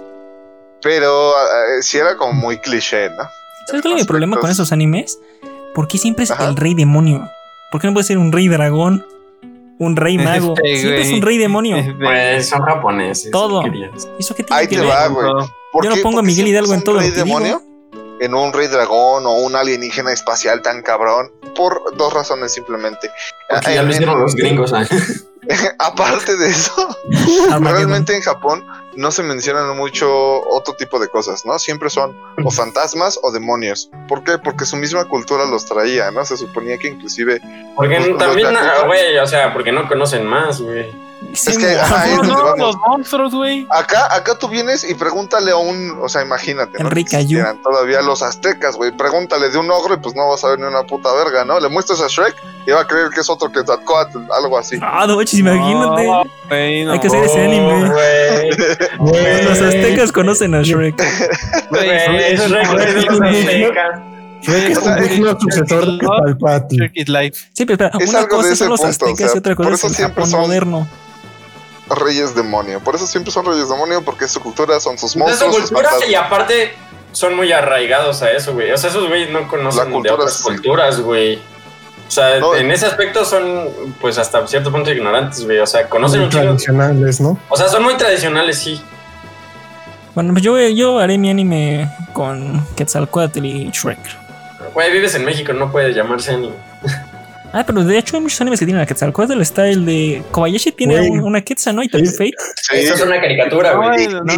pero eh, sí era como muy cliché, ¿no? ¿Sabes cuál es mi problema con esos animes? ¿Por qué siempre es Ajá. el rey demonio? ¿Por qué no puede ser un rey dragón? Un rey mago. Este, siempre es un rey demonio. Pues son japoneses. Todo. ¿Eso qué tiene Ahí que te ver? va, güey. ¿Por Yo no pongo a Porque Miguel Hidalgo en todo un rey digo. demonio, en un rey dragón o un alienígena espacial tan cabrón, por dos razones simplemente. Porque Ah, ya lo hicieron los gringos. ¿eh? Aparte de eso, realmente en Japón no se mencionan mucho otro tipo de cosas, ¿no? Siempre son o fantasmas o demonios. ¿Por qué? Porque su misma cultura los traía, ¿no? Se suponía que inclusive... Porque Los- también, ah, güey, o sea, porque no conocen más, güey. Sí, Es que, ajá, ahí es No, donde vamos. los monstruos, güey. Acá, acá tú vienes y pregúntale a un, o sea, imagínate, ¿no? Enrique Que Ayú. existieran todavía los aztecas, güey. Pregúntale de un ogro y pues no vas a ver ni una puta verga, ¿no? Le muestras a Shrek y va a creer que es otro que Quetzalcóatl, algo así. Ah, no manches, imagínate. No, güey, no. Hay que hacer ese anime. Güey, Los aztecas conocen a Shrek. Es Shrek, güey, de los aztecas. Shrek es O sea, un es- digno sucesor de Palpatine. Sí, pero espera, Es una algo de cosa ese son los punto, o aztecas sea, y otra por cosa es eso el siempre Japón son- moderno. Reyes demonio. Por eso siempre son reyes demonio, porque su cultura son sus Es su monstruos, sus cultura fantasmas. y aparte son muy arraigados a eso, güey. O sea, esos güeyes no conocen La de cultura otras sí. culturas, güey. O sea, No. en ese aspecto son, pues, hasta cierto punto ignorantes, güey. O sea, conocen Muy tradicionales, ¿no? O sea, son muy tradicionales, sí. Bueno, pues yo, yo haré mi anime con Quetzalcoatl y Shrek. Güey, vives en México, no puede llamarse anime. Ah, pero de hecho hay muchos animes que tienen a Quetzalcoatl. Está el de Kobayashi, tiene una Quetzal, ¿no? Y también. Fate. Sí. Eso es una caricatura, güey. No, no,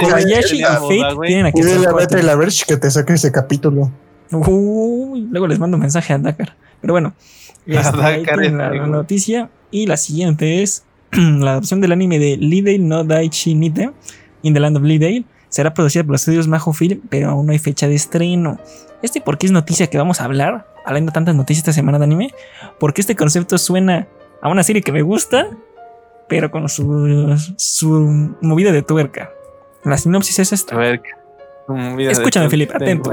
Kobayashi y Fate tienen a la Quetzalcoatl. y la Verge que te saque ese capítulo. Uy, luego les mando un mensaje a Dakar. Pero bueno, este, ahí la este, güey. noticia. Y la siguiente es la adaptación del anime de Lidale no Daichi Nite in the Land of Lidale. Será producida por los estudios Majo Film, pero aún no hay fecha de estreno. Este porque es noticia que vamos a hablar, hablando de tantas noticias esta semana de anime, porque este concepto suena a una serie que me gusta, pero con su, su movida de tuerca. La sinopsis es esta. A ver. mira, Escúchame, Felipe, atento.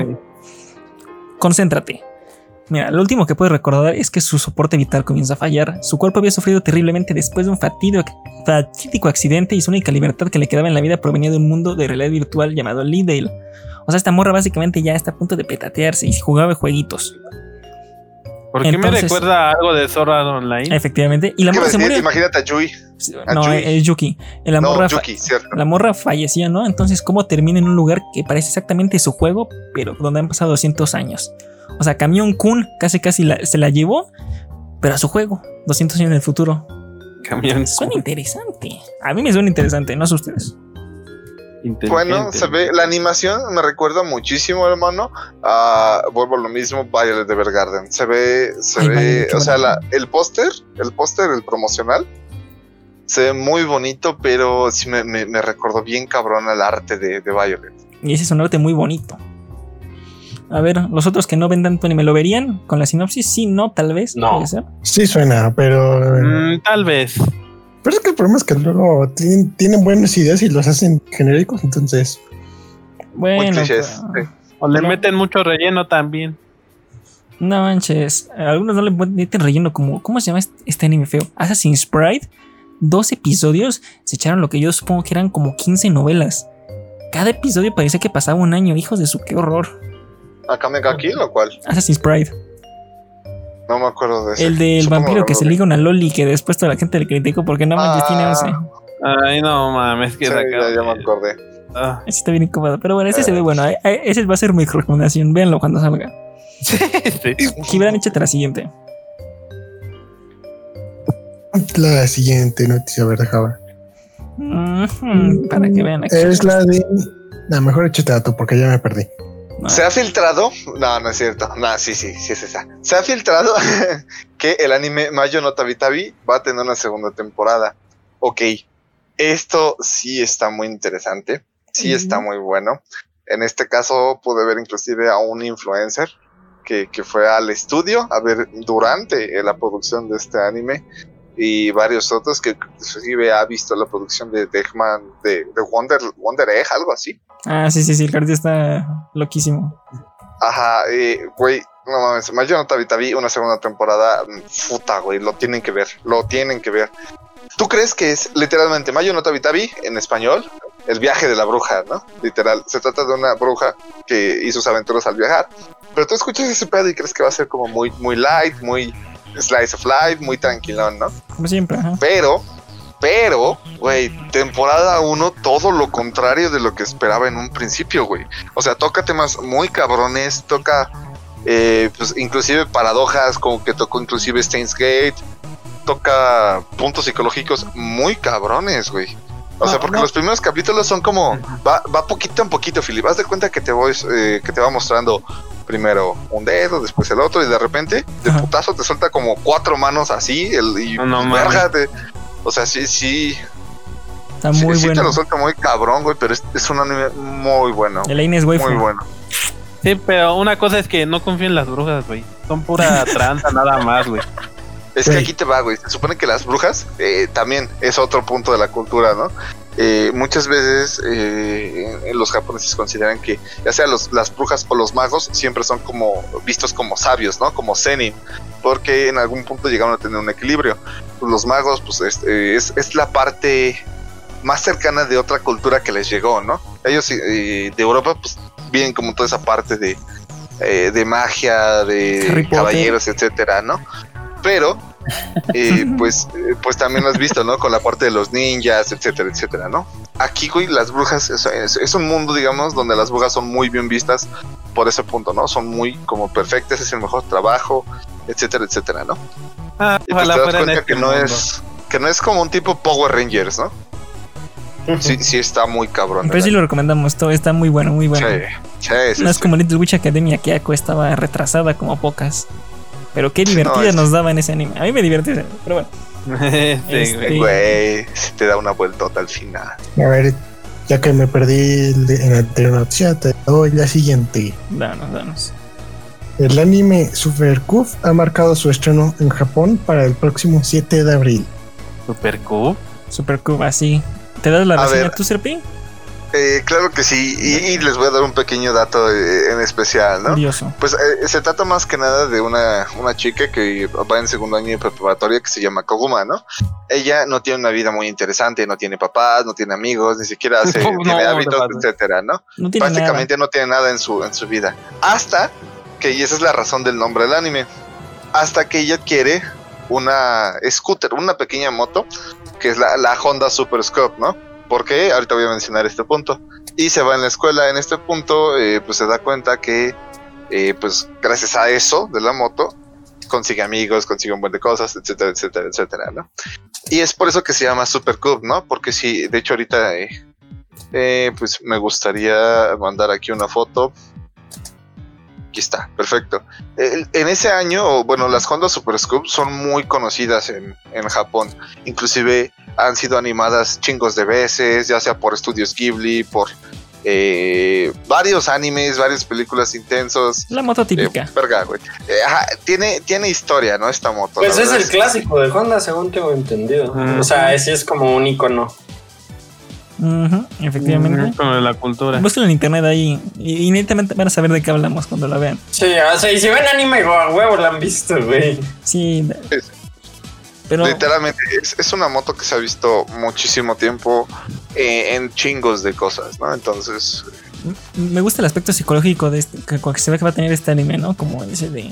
Concéntrate. Mira, lo último que puedes recordar es que su soporte vital comienza a fallar. Su cuerpo había sufrido terriblemente después de un fatídico, fatídico accidente y su única libertad que le quedaba en la vida provenía de un mundo de realidad virtual llamado Lidale. O sea, esta morra básicamente ya está a punto de petatearse y jugaba jueguitos. ¿Por qué me recuerda algo de Sword Online? Efectivamente. Y la morra se murió. Imagínate a Yui. no, es Yuki. La morra, la morra falleció, ¿no? Entonces, ¿cómo termina en un lugar que parece exactamente su juego, pero donde han pasado 200 años? O sea, Camión Kun casi casi se la llevó, pero a su juego, 200 años en el futuro. Camión. Suena interesante. A mí me suena interesante, no sé ustedes. Bueno, se ve, la animación me recuerda muchísimo, hermano, a, vuelvo a lo mismo, Violet de Evergarden. Se ve, se ve, o sea, el póster, el póster, el promocional, se ve muy bonito, pero sí me, me, recordó bien cabrón el arte de, de, Violet. Y ese es un arte muy bonito. A ver, los otros que no ven tanto ni me lo verían con la sinopsis, sí, no, tal vez. No. Sí suena, pero... Mm, tal vez. Pero es que el problema es que luego tienen, buenas ideas y los hacen genéricos, entonces. Bueno. O le meten mucho relleno también. No manches. Algunos no le meten relleno como. ¿Cómo se llama este, este anime feo? Assassin's Pride. Dos episodios se echaron lo que yo supongo que eran como 15 novelas. Cada episodio parecía que pasaba un año. Hijos de su, qué horror. ¿Acá me aquí o cuál? Assassin's Pride. No me acuerdo de ese. El del vampiro que se liga una loli que después toda la gente le criticó porque no manches tiene 11. Ay, no mames, que sí, ya, ya, me acordé. Ah. Ese está bien incómodo. Pero bueno, ese se ve bueno. Eh, eh, ese va a ser mi recomendación. Véanlo cuando salga. Gibran, échate la siguiente. La siguiente noticia, ¿verdad, Java? para que vean aquí. Es la de. La mejor échate a tú porque ya me perdí. Se ha filtrado, no, no es cierto, no, sí, sí, sí es esa. Se ha filtrado que el anime Mayo no Tabi Tabi va a tener una segunda temporada. Ok, esto sí está muy interesante, sí está muy bueno. En este caso pude ver inclusive a un influencer que, que fue al estudio a ver durante la producción de este anime y varios otros que inclusive ha visto la producción de Degman, de, de Wonder, Wonder Egg, algo así. Ah, sí, sí, sí, el cartel está loquísimo. Ajá, güey, no mames, Mayo no Tabi una segunda temporada, puta, güey, lo tienen que ver, lo tienen que ver. ¿Tú crees que es literalmente Mayo no Tabi en español? El viaje de la bruja, ¿no? Literal, se trata de una bruja que hizo sus aventuras al viajar. Pero tú escuchas ese pedo y crees que va a ser como muy, muy light, muy slice of life, muy tranquilón, ¿no? Como siempre, ajá. Pero pero, güey, temporada 1, todo lo contrario de lo que esperaba en un principio, güey. O sea, toca temas muy cabrones, toca, eh, pues, inclusive paradojas, como que tocó inclusive Steins Gate, toca puntos psicológicos muy cabrones, güey. O sea, porque los primeros capítulos son como, va, va poquito en poquito, Philip. Haz de cuenta que te voy, eh, que te va mostrando primero un dedo, después el otro, y de repente, de putazo, te suelta como cuatro manos así, el, y no, o sea, sí, sí. Está muy sí, bueno. Sí te lo suelta muy cabrón, güey, pero es, es un anime muy bueno. El es Muy bueno. Sí, pero una cosa es que no confío en las brujas, güey. Son pura tranza nada más, güey. Es que aquí te va, güey. Se supone que las brujas eh, también es otro punto de la cultura, ¿no? Eh, muchas veces eh, los japoneses consideran que ya sea los, las brujas o los magos siempre son como vistos como sabios, ¿no? Como zenin, porque en algún punto llegaron a tener un equilibrio. Pues los magos, pues eh, es, es, la parte más cercana de otra cultura que les llegó, ¿no? Ellos de Europa, pues vienen como toda esa parte de, de magia, de caballeros, etcétera, ¿no? Pero y pues, eh, pues también lo has visto, ¿no? Con la parte de los ninjas, etcétera, etcétera, ¿no? Aquí, güey, las brujas es, un mundo, digamos, donde las brujas son muy bien vistas por ese punto, ¿no? Son muy como perfectas, es el mejor trabajo, etcétera, etcétera, ¿no? Ah, y pues te das cuenta este que no es que no es como un tipo Power Rangers, ¿no? Sí, sí está muy cabrón. Pero sí lo recomendamos, todo está muy bueno, muy bueno. Sí, sí, no es como Little Witch Academia que estaba retrasada como pocas. Pero qué divertida nos daba en ese anime. A mí me divertía, pero bueno. este... Güey, te da una vueltota al final. A ver, ya que me perdí en la anterior noticia, te doy la siguiente. Danos, danos. El anime Super ha marcado su estreno en Japón para el próximo 7 de abril. ¿Super Cube? Super así. ¿Te das la reseña tú, Serpi? Eh, claro que sí, y, les voy a dar un pequeño dato eh, en especial, ¿no? Pues eh, se trata más que nada de una, una chica que va en segundo año de preparatoria que se llama Koguma, ¿no? Ella no tiene una vida muy interesante, no tiene papás, no tiene amigos, ni siquiera hace, tiene hábitos, etcétera, ¿no? no Prácticamente no tiene nada en su, en su vida. Hasta que, y esa es la razón del nombre del anime, hasta que ella adquiere una scooter, una pequeña moto, que es la, la Honda Super Scope, ¿no? Porque ahorita voy a mencionar este punto. Y se va en la escuela en este punto, eh, pues se da cuenta que, eh, pues gracias a eso de la moto, consigue amigos, consigue un buen de cosas, etcétera, etcétera, etcétera, ¿no? Y es por eso que se llama Super Cube, ¿no? Porque sí, de hecho ahorita, eh, pues me gustaría mandar aquí una foto. Aquí está, perfecto. En ese año, bueno, las Honda Super Scoop son muy conocidas en, en Japón. Inclusive han sido animadas chingos de veces, ya sea por estudios Ghibli, por eh, varios animes, varias películas intensos. La moto Eh, típica. verga, güey. Eh, ajá, tiene, tiene historia, ¿no? Esta moto. Pues es el clásico de Honda, según tengo entendido. Ah. O sea, ese es como un icono. Ujú, efectivamente. Como de la cultura. Búsquenlo en internet ahí y, inmediatamente van a saber de qué hablamos cuando la vean. Sí, o sea, y si ven anime, a huevo la han visto, güey. Sí, Sí, pero Literalmente, es, es una moto que se ha visto muchísimo tiempo eh, en chingos de cosas, ¿no? Entonces, me gusta el aspecto psicológico de este, que, que se ve que va a tener este anime, ¿no? Como ese de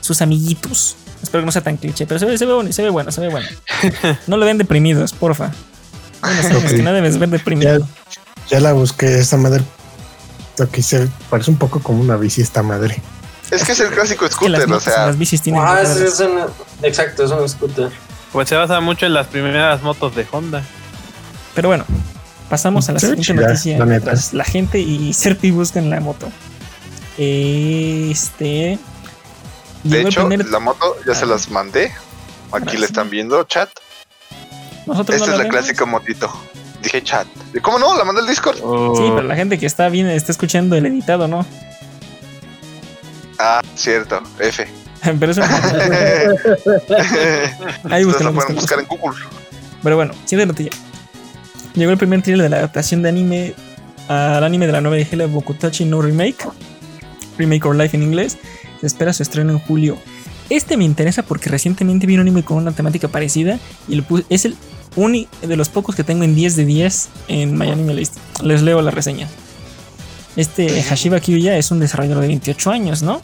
sus amiguitos. Espero que no sea tan cliché, pero se ve, se ve, bueno, se ve bueno, se ve bueno. No lo vean deprimidos, porfa. Bueno, sabes que no debes ver deprimido. Ya la busqué, esta madre. Lo que se parece un poco como una bici esta madre. es que es el clásico Es que las, scooter, o sea, las bicis tienen. Ah, es, ruedas. es una- exacto, es un scooter. Pues se basa mucho en las primeras motos de Honda. Pero bueno, pasamos a la siguiente chida, noticia. la mientras la gente y Serpi buscan la moto. Este. de hecho, primer- la moto ya se Ah. las mandé. Aquí le están viendo, chat. Nosotros no Esta es la vemos. clásica motito. Dije chat. ¿Cómo no? La mandé al Discord. Sí, Oh, pero la gente que está bien está escuchando el editado, ¿no? Ah, cierto, F. Pero eso. Ahí Ustedes búsquenlo, lo pueden buscar en Google. Pero bueno, siguiente noticia. Llegó el primer trailer de la adaptación de anime al anime de la novela ligera Bokutachi no Remake. Remake or Life en inglés. Se espera su estreno en julio. Este me interesa porque recientemente vi un anime con una temática parecida y lo pu- es el único de los pocos que tengo en 10 de 10 en My Anime List. Les leo la reseña. Este Hashiba Kyuya es un desarrollador de 28 años, ¿no?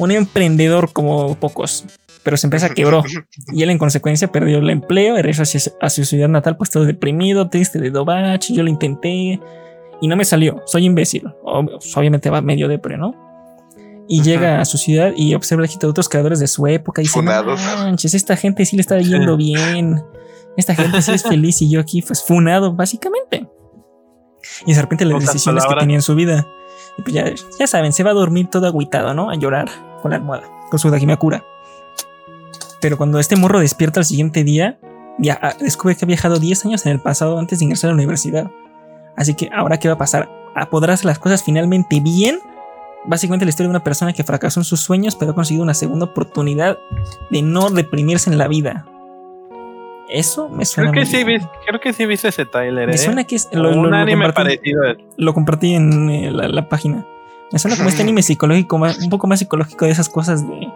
Un emprendedor como pocos, pero su empresa quebró y él en consecuencia perdió el empleo y regresó hacia su ciudad natal pues todo deprimido, triste de Dobachi, yo lo intenté y no me salió, soy imbécil, Ob- obviamente va medio depre, ¿no? Y llega a su ciudad y observa el de otros creadores de su época y dice, "No Funados. manches, esta gente sí le está yendo bien, esta gente sí es feliz y yo aquí pues funado básicamente. Y de las Pocas decisiones que tenía en su vida. Pues ya, ya saben, se va a dormir todo agüitado, ¿no? A llorar con la almohada, con su Dakimakura. Pero cuando este morro despierta al siguiente día, ya ah, descubre que ha viajado 10 años en el pasado antes de ingresar a la universidad. Así que ahora, ¿qué va a pasar? ¿A ¿Podrá hacer las cosas finalmente bien? Básicamente la historia de una persona que fracasó en sus sueños, pero ha conseguido una segunda oportunidad de no deprimirse en la vida. Eso me suena. creo que muy sí creo que sí viste ese trailer, Me ¿eh? suena que es. Lo, un lo anime compartí, parecido. lo compartí en eh, la, la página. Me suena como este anime psicológico, más- un poco más psicológico de esas cosas de.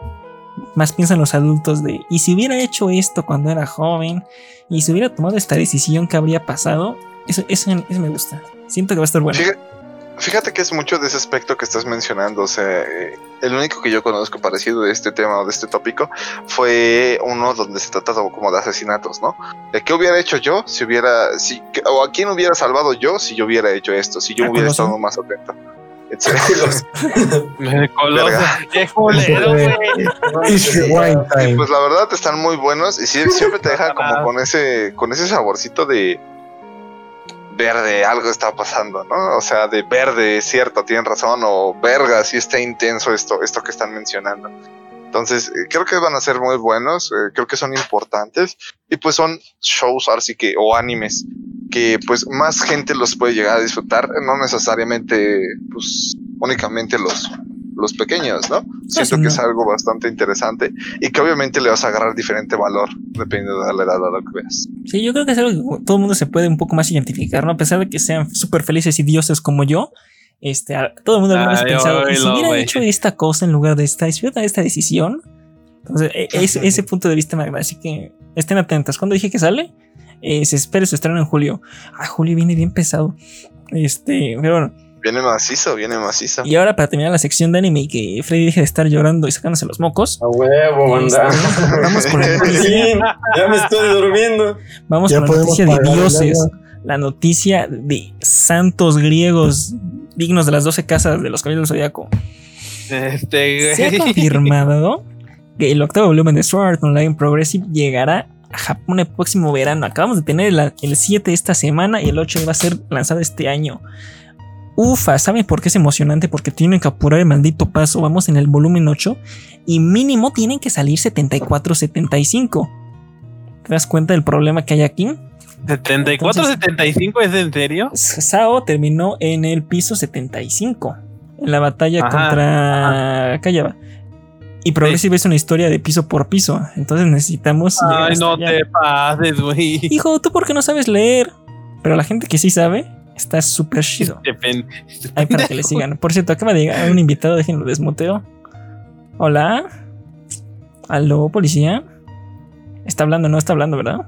Más piensan los adultos de. Y si hubiera hecho esto cuando era joven, y si hubiera tomado esta decisión, ¿qué habría pasado? Eso, eso, eso me gusta. Siento que va a estar bueno. Fíjate, fíjate que es mucho de ese aspecto que estás mencionando. O sea, eh, el único que yo conozco parecido de este tema o de este tópico fue uno donde se trata como de asesinatos, ¿no? De qué hubiera hecho yo si hubiera, si, o a quién hubiera salvado yo si yo hubiera hecho esto, si yo ¿A hubiera estado más atento. Qué culero, time. pues la verdad están muy buenos y siempre te deja como con ese, con ese saborcito de verde, algo está pasando, ¿no? O sea, de verde, es cierto, tienen razón, o verga, sí está intenso esto, esto que están mencionando. Entonces, eh, creo que van a ser muy buenos, eh, creo que son importantes y pues son shows, ahora sí que, o animes, que pues más gente los puede llegar a disfrutar, no necesariamente, pues únicamente los, los pequeños, ¿no? Siento sí, que no. es algo bastante interesante y que obviamente le vas a agarrar diferente valor dependiendo de la edad a lo que veas. Sí, yo creo que es algo que todo el mundo se puede un poco más identificar, ¿no? A pesar de que sean súper felices y dioses como yo, este, a- todo el mundo alguna vez ha pensado, ¿y si hubiera hecho esta cosa en lugar de esta, si hubiera esta decisión? Entonces, e- ese, ese punto de vista me agrada, así que estén atentos. ¿Cuándo dije que sale? Eh, se espera su estreno en julio. Ah, julio viene bien pesado. Este, pero bueno, Viene macizo, viene macizo. Y ahora para terminar la sección de anime y que Freddy deje de estar llorando y sacándose los mocos. A huevo, banda. Este, vamos con la noticia. Sí, ya me estoy durmiendo. Vamos Ya con la noticia de dioses. La noticia de santos griegos dignos de las 12 casas de los caballeros del zodiaco. Este, Se ha confirmado que el octavo volumen de Sword Online Progressive llegará a Japón el próximo verano. Acabamos de tener el, el 7 esta semana y el 8 va a ser lanzado este año. Ufa, ¿saben por qué es emocionante? Porque tienen que apurar el maldito paso. Vamos en el volumen 8 y mínimo tienen que salir 74-75. ¿Te das cuenta del problema que hay aquí? 74, 75, ¿es en serio? Sao terminó en el piso 75 en la batalla Ajá, contra Callaba. Y Progressive es una historia de piso por piso. Entonces necesitamos. Ay, no allá. te pases, güey. Hijo, tú porque no sabes leer. Pero la gente que sí sabe está súper chido. Pen- Ay, para que le sigan. Por cierto, acaba de llegar un invitado, déjenlo desmuteo. Hola. Aló, policía. Está hablando, no está hablando, ¿verdad?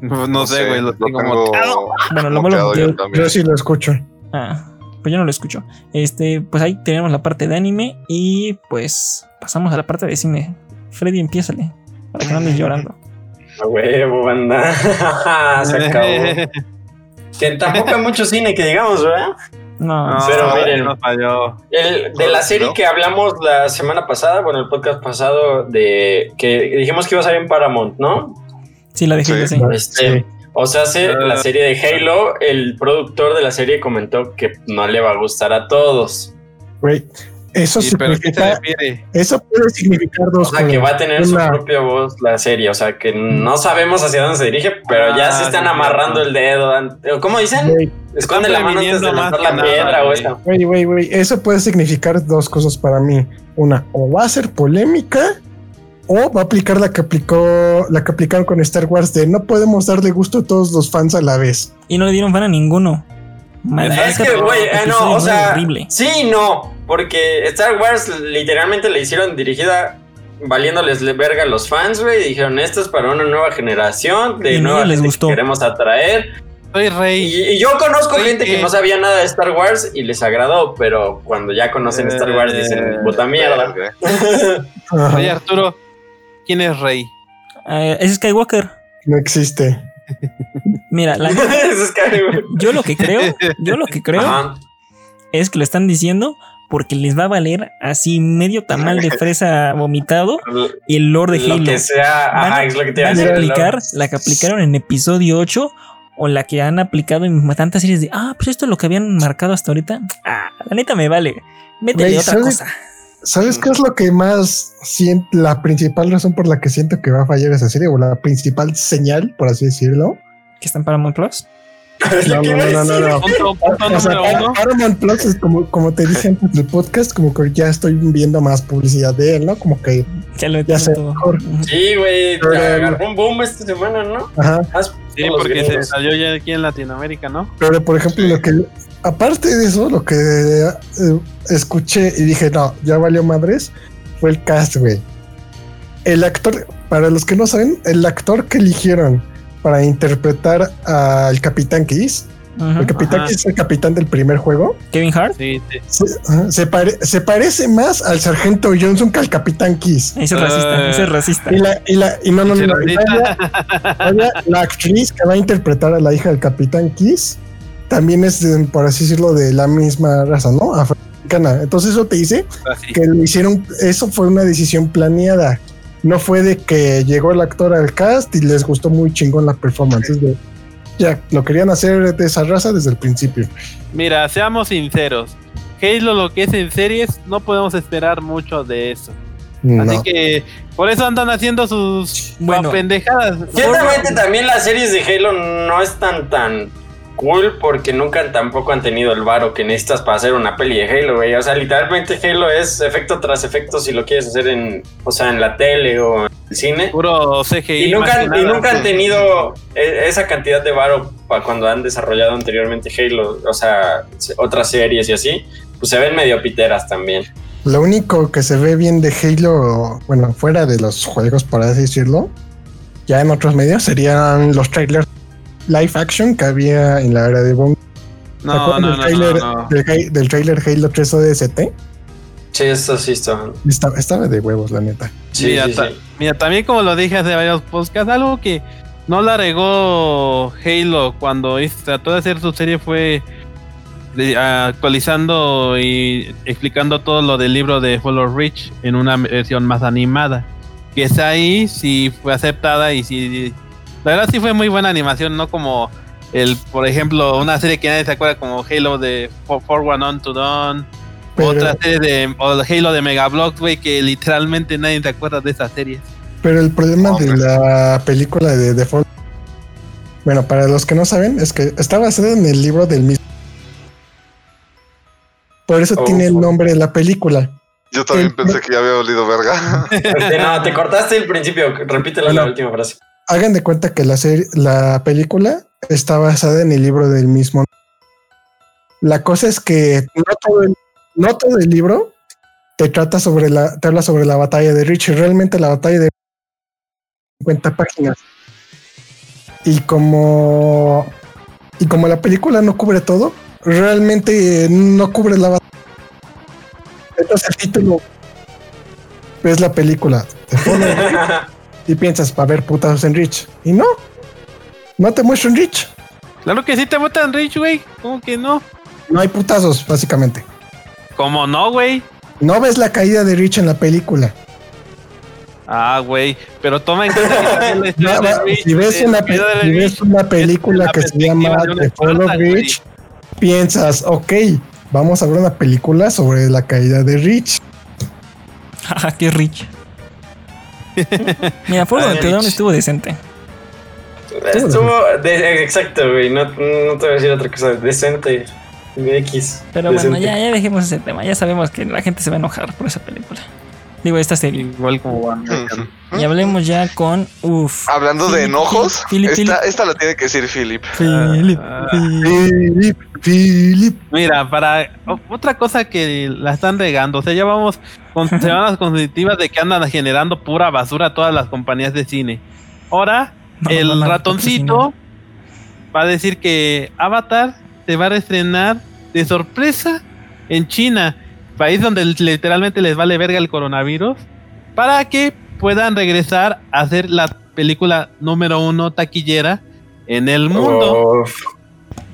No, no sé, güey, lo tengo montado. Bueno, lo yo también. Yo sí lo escucho. Ah, pues yo no lo escucho. Este, pues ahí tenemos la parte de anime y pues pasamos a la parte de cine. Freddy, empiézale. Para que no andes llorando. A huevo, banda. Se acabó. Que tampoco hay mucho cine que digamos, ¿verdad? No, No, Pero miren. no falló. El, de la serie que hablamos la semana pasada, bueno, el podcast pasado, de que dijimos que iba a salir en Paramount, ¿no? sí la dejé Sí. hacer. Este, Sí. O sea, hace Ah. la serie de Halo, el productor de la serie comentó que no le va a gustar a todos. Güey, eso Sí, eso puede significar O dos sea, que cosas. va a tener su propia voz la serie. O sea, que no sabemos hacia dónde se dirige, pero ya Ah, se están sí, amarrando el dedo. an- ¿Cómo dicen? Esconde la mano antes de lanzar la piedra nada, o esta. Eso puede significar dos cosas para mí. Una, o va a ser polémica, o va a aplicar la que aplicó, la que aplicaron con Star Wars de no podemos darle gusto a todos los fans a la vez. Y no le dieron fan a ninguno. Es que, güey, eh, no, o sea, horrible. sí y no, porque Star Wars literalmente le hicieron dirigida valiéndoles le- verga a los fans, güey, y dijeron, esto es para una nueva generación, Y de a nueva nadie les gente gustó. que queremos atraer. Soy rey. Y, y yo conozco gente que eh. no sabía nada de Star Wars y les agradó, pero cuando ya conocen Star Wars dicen, Eh, puta mierda. Oye, Arturo, ¿quién es rey? Ah, es Skywalker. no existe. Mira, la- yo lo que creo, yo lo que creo Ajá. es que lo están diciendo porque les va a valer así medio tamal de fresa vomitado y el lore de Lo Halo. que sea, Van- ajá, es lo que te Van a decir. aplicar la que aplicaron en episodio 8 o la que han aplicado en tantas series de, ah, pues esto es lo que habían marcado hasta ahorita. Ah, la neta me vale. Métele otra ¿sabes? cosa. ¿Sabes qué es lo que más siento? La principal razón por la que siento que va a fallar esa serie, o la principal señal, por así decirlo. Que están para Paramount Plus. No, no, no, no, no. Punto, punto O sea, número uno. Paramount Plus es como, como te dije antes del podcast, como que ya estoy viendo más publicidad de él, ¿no? Como que, Ya lo Ya sé, todo. mejor. Sí, güey, agarró un boom esta semana, ¿no? ajá. Sí, porque se salió ya aquí en Latinoamérica, ¿no? Pero por ejemplo, lo que aparte de eso, lo que eh, escuché y dije, no, ya valió madres, fue el cast, güey. El actor, para los que no saben, el actor que eligieron para interpretar al Capitán Kiss, el Capitán Ajá. Kiss es el capitán del primer juego, Kevin Hart. Sí, sí. se, pare- se parece más al Sargento Johnson que al Capitán Kiss. Ese es racista, Eh. ese es racista. Y la, y la, y no, no, no, no, la actriz que va a interpretar a la hija del Capitán Kiss también es, de, por así decirlo, de la misma raza, ¿no? Africana. Entonces eso te dice Así. que lo hicieron, eso fue una decisión planeada. No fue de que llegó el actor al cast y les gustó muy chingón la performance. Es de, ya, lo querían hacer de esa raza desde el principio. Mira, seamos sinceros. Halo, lo que es en series, no podemos esperar mucho de eso. No. Así que por eso andan haciendo sus Bueno. pendejadas. Ciertamente también las series de Halo no están tan cool porque nunca tampoco han tenido el varo que necesitas para hacer una peli de Halo, güey. O sea, literalmente Halo es efecto tras efecto si lo quieres hacer en, o sea, en la tele o en el cine. Puro CGI. Y nunca, y nunca han tenido e- esa cantidad de varo para cuando han desarrollado anteriormente Halo, o sea, se- otras series y así, pues se ven medio piteras también. Lo único que se ve bien de Halo, bueno, fuera de los juegos, por así decirlo, ya en otros medios serían los trailers live action que había en la era de Bond. No, no, del, no, trailer, no, no. Del, Halo- del trailer Halo 3 ODST? Sí, eso sí está. Estaba, estaba de huevos, la neta. Sí, mira, sí, ta- sí. mira, también como lo dije hace varios podcasts, algo que no la regó Halo cuando hizo- trató de hacer su serie fue de- actualizando y explicando todo lo del libro de Hollow Reach en una versión más animada. Que está ahí, sí fue aceptada y sí. La verdad sí fue muy buena animación, no como el, por ejemplo, una serie que nadie se acuerda como Halo de For, One On to Dawn. Pero, Otra serie de o el Halo de Megablocks, güey, que literalmente nadie se acuerda de esa serie. pero el problema de la película de Default. Bueno, para los que no saben, es que está basada en el libro del mismo. Por eso Oh, tiene el nombre de la película. Yo también El- pensé que ya había olido verga. Este, no, te cortaste el principio. Repítela la última frase. Hagan de cuenta que la serie, la película está basada en el libro del mismo. La cosa es que no todo el, no todo el libro te trata sobre la, te habla sobre la batalla de Richie. Realmente la batalla de 50 páginas. Y como y como la película no cubre todo, realmente no cubre la batalla. Entonces el título es la película. Te pone y piensas, va a haber putazos en Rich. Y no, no te muestran Rich. Claro que sí te votan Rich, güey. ¿Cómo que no? No hay putazos, básicamente. ¿Cómo no, güey? No ves la caída de Rich en la película. Ah, güey. Pero toma en cuenta que No, de Rich, si ves una, pe- si ves una película la que se llama The Fall of. Rich, piensas, ok, vamos a ver una película sobre la caída de Rich. Jaja, qué rich. Mira, of the Dawn Rich. estuvo decente. Estuvo. de- exacto, güey. No, no te voy a decir otra cosa. Decente. De X. Pero bueno, ya, ya dejemos ese tema. Ya sabemos que la gente se va a enojar por esa película. Digo, esta serie. Igual como American. Y hablemos ya con. Uf. Hablando de enojos, Philip, esta, Philip. esta la tiene que decir Philip. Philip, Ah, Philip. Philip. Mira, para otra cosa que la están regando, o sea, ya vamos con semanas consecutivas de que andan generando pura basura todas las compañías de cine. Ahora, No, el no, no, ratoncito va a decir que Avatar se va a reestrenar de sorpresa en China, país donde literalmente les vale verga el coronavirus, para que puedan regresar a hacer la película número uno taquillera en el mundo.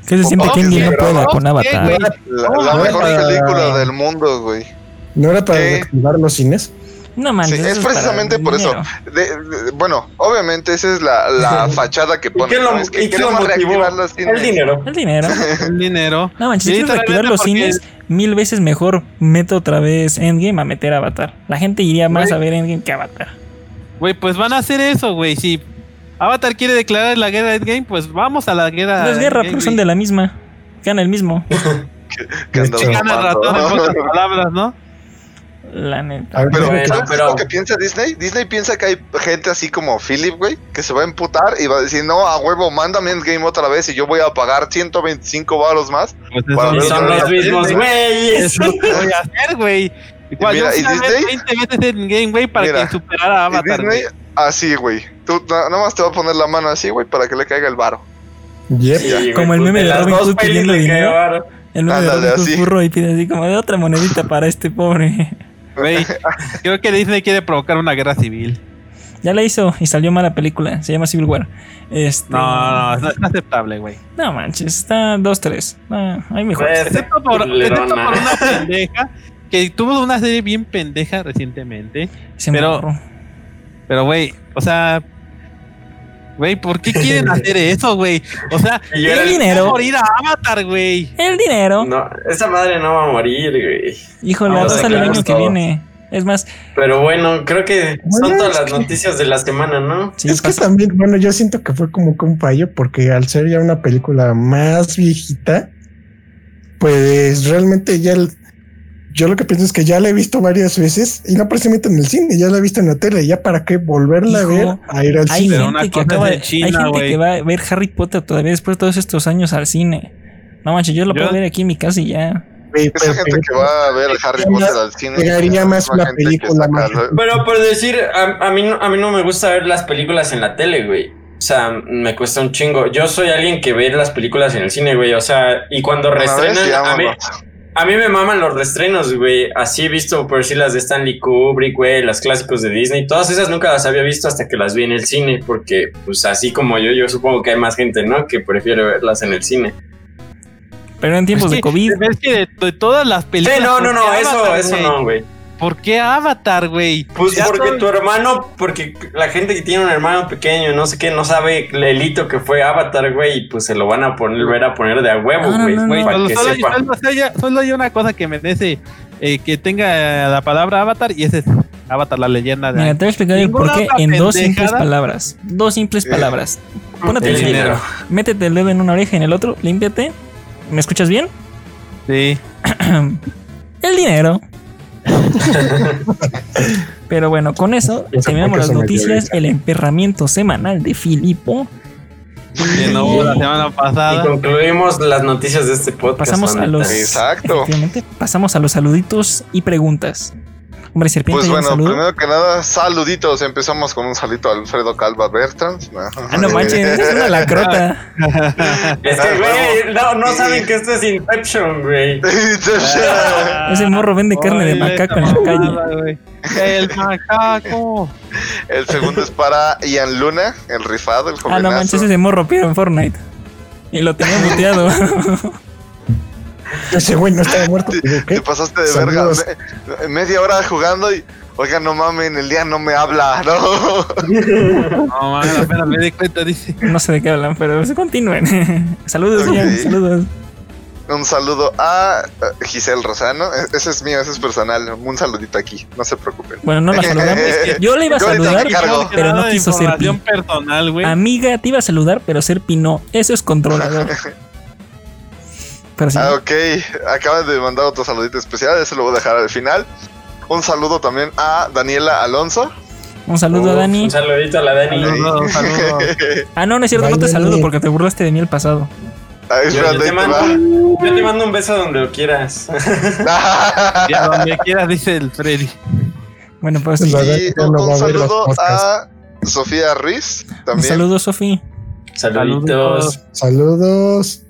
¿Qué se siente Oh, que no pueda pero- con ¿qué, Avatar? La, no, mejor película del mundo, güey. ¿No era para ¿Qué? reactivar los cines? No manches. Sí, es precisamente por eso. dinero. De- de- bueno, obviamente esa es la, la fachada que ¿Y ponen. qué lo, ¿no? Es que y qué lo queremos reactivar los cines. El dinero. El dinero. El dinero. No manches, Sí, si reactivar los porque- cines, mil veces mejor mete otra vez Endgame a meter Avatar. La gente iría más a ver Endgame que Avatar. Güey, pues van a hacer eso, güey. Si Avatar quiere declarar la guerra de Endgame, pues vamos a la guerra. No es guerra, porque son de la misma. Gana el mismo. Que Sí, Gana el ratón en pocas palabras, ¿no? La neta. Ver, Pero, Bueno, ¿sabes pero- lo que piensa Disney? Disney piensa que hay gente así como Philip, güey, que se va a emputar y va a decir, no, a huevo, mándame Endgame otra vez y yo voy a pagar 125 baros más. Pues Para Y son los mismos güeyes. eso es lo que voy a hacer, güey. Igual, mira, yo y Disney- 20 veces Endgame, güey, para Mira, que superara a Avatar. Disney, güey. así, güey. Tú na- nada más te va a poner la mano así, güey, para que le caiga el varo. Yep. Sí, güey, Como el pues, meme de Robin Hood pidiendo le dinero. El de Ándale, Robin Hood burro y pide así como de otra monedita para este pobre. Güey, creo que Disney quiere provocar una guerra civil. Ya la hizo y salió mala película. Se llama Civil War. Este, No, no, no, es aceptable, güey. No manches, está 2-3. No, hay mejor. Pues, Excepto por, excepto por una pendeja que tuvo una serie bien pendeja recientemente. Pero- morro. Pero, güey, o sea. Güey, ¿por qué quieren hacer eso, güey? O sea, el el- dinero. va a morir a Avatar, güey. El dinero. No, esa madre no va a morir, güey. Híjole, Vamos va a a salir el año que viene. Es más, Pero bueno, creo que son todas las que- noticias de la semana, ¿no? sí, es que también, bueno, yo siento que fue como que un fallo porque al ser ya una película más viejita, pues realmente ya el- yo lo que pienso es que ya la he visto varias veces y no precisamente en el cine, ya la he visto en la tele, ya para qué volverla Hijo, a ver a ir al hay cine. Una gente que acaba de, China, hay gente que va a ver Harry Potter todavía después de todos estos años al cine. No manches, yo lo Yo- puedo ver aquí en mi casa y ya. Esa pero- gente que va a ver Harry Potter al cine. la más que película más- Pero por decir, a, a mí, no- a mí no me gusta ver las películas en la tele, güey. O sea, me cuesta un chingo. Yo soy alguien que ve las películas en el cine, güey. O sea, y cuando Una vez, reestrenan, a mí. A mí me maman los reestrenos, güey. Así he visto por sí las de Stanley Kubrick, güey, las clásicos de Disney. Todas esas nunca las había visto hasta que las vi en el cine, porque, pues así como yo, yo supongo que hay más gente, ¿no? Que prefiere verlas en el cine. Pero en tiempos Es de COVID. Es que de, de todas las Sí, películas. no, no, ¿por no, qué eso, eso no, güey. ¿Por qué Avatar, güey? Pues Ya porque tu hermano, porque la gente que tiene un hermano pequeño, no sé qué, no sabe el hito que fue Avatar, güey, y pues se lo van a poner, volver a poner de a huevo, No, no, güey, no, solo, hay- una cosa que merece eh, que tenga la palabra Avatar y ese es Avatar, la leyenda de Mira, te voy a explicar por qué en dos simples palabras. Dos simples Eh. palabras. Pon El atención. dinero. Métete el dedo en una oreja y en el otro, límpiate. ¿Me escuchas bien? Sí. El dinero. Pero bueno, con eso terminamos las noticias, el emperramiento semanal de Filipo. Que no hubo la semana Y concluimos las noticias de este podcast. Pasamos a los- Exacto. Pasamos a los saluditos y preguntas. Hombre, serpiente, Pues ¿hay un bueno, saludo? primero que nada, saluditos. Empezamos con un saludito a Alfredo Calva Bertrand. Ah, no manches, es una lacrota. Es que, güey, no, no saben que esto es Inception, güey. Ese morro vende carne de macaco en la calle. El macaco. El segundo es para Ian Luna, el rifado, el Ah, jovenazo. no manches, ese morro piero en Fortnite. Y lo tenía muteado. Ese güey no estaba muerto. Te, ¿Qué? te pasaste de Saludos. verga. Me- media hora jugando y. Oiga, no mamen, el día no me habla, ¿no? No, man, apenas me di cuenta, dice. No sé de qué hablan, pero se continúen. saludos, Ok. Ian, saludos. Un saludo a Giselle Rosano. E- Ese es mío, ese es personal. Un saludito aquí, no se preocupen. Bueno, no la saludamos. Yo le iba a Yo saludar, pero no quiso ser pi. personal. Amiga, te iba a saludar, pero ser pi no. Eso es controlador. Pero sí. Ah, ok, acaban de mandar otro saludito especial, ese lo voy a dejar al final. Un saludo también a Daniela Alonso. Un saludo a Uf, Dani. Un saludito a la Dani. Saludos, saludos. Ah, no, no es cierto, no te saludo porque te burlaste de mí el pasado. Ay, Yo, yo espérate, te mando, yo te mando un beso donde lo quieras. Y a donde quieras, dice el Freddy. Bueno, pues y un, un saludo a Sofía Riz un también. saludo, Sofi. Saluditos. Saludos.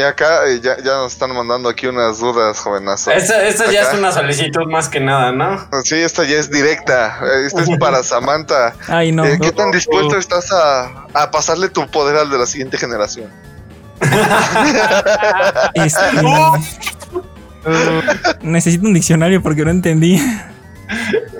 Y acá ya, ya nos están mandando aquí unas dudas, jovenazo. Esta, esta ya es una solicitud más que nada, ¿no? Sí, esta ya es directa. Eh, Esta es para Samantha. Ay, no. Eh, ¿Qué tan dispuesto estás a, a pasarle tu poder al de la siguiente generación? Este, necesito un diccionario porque no entendí.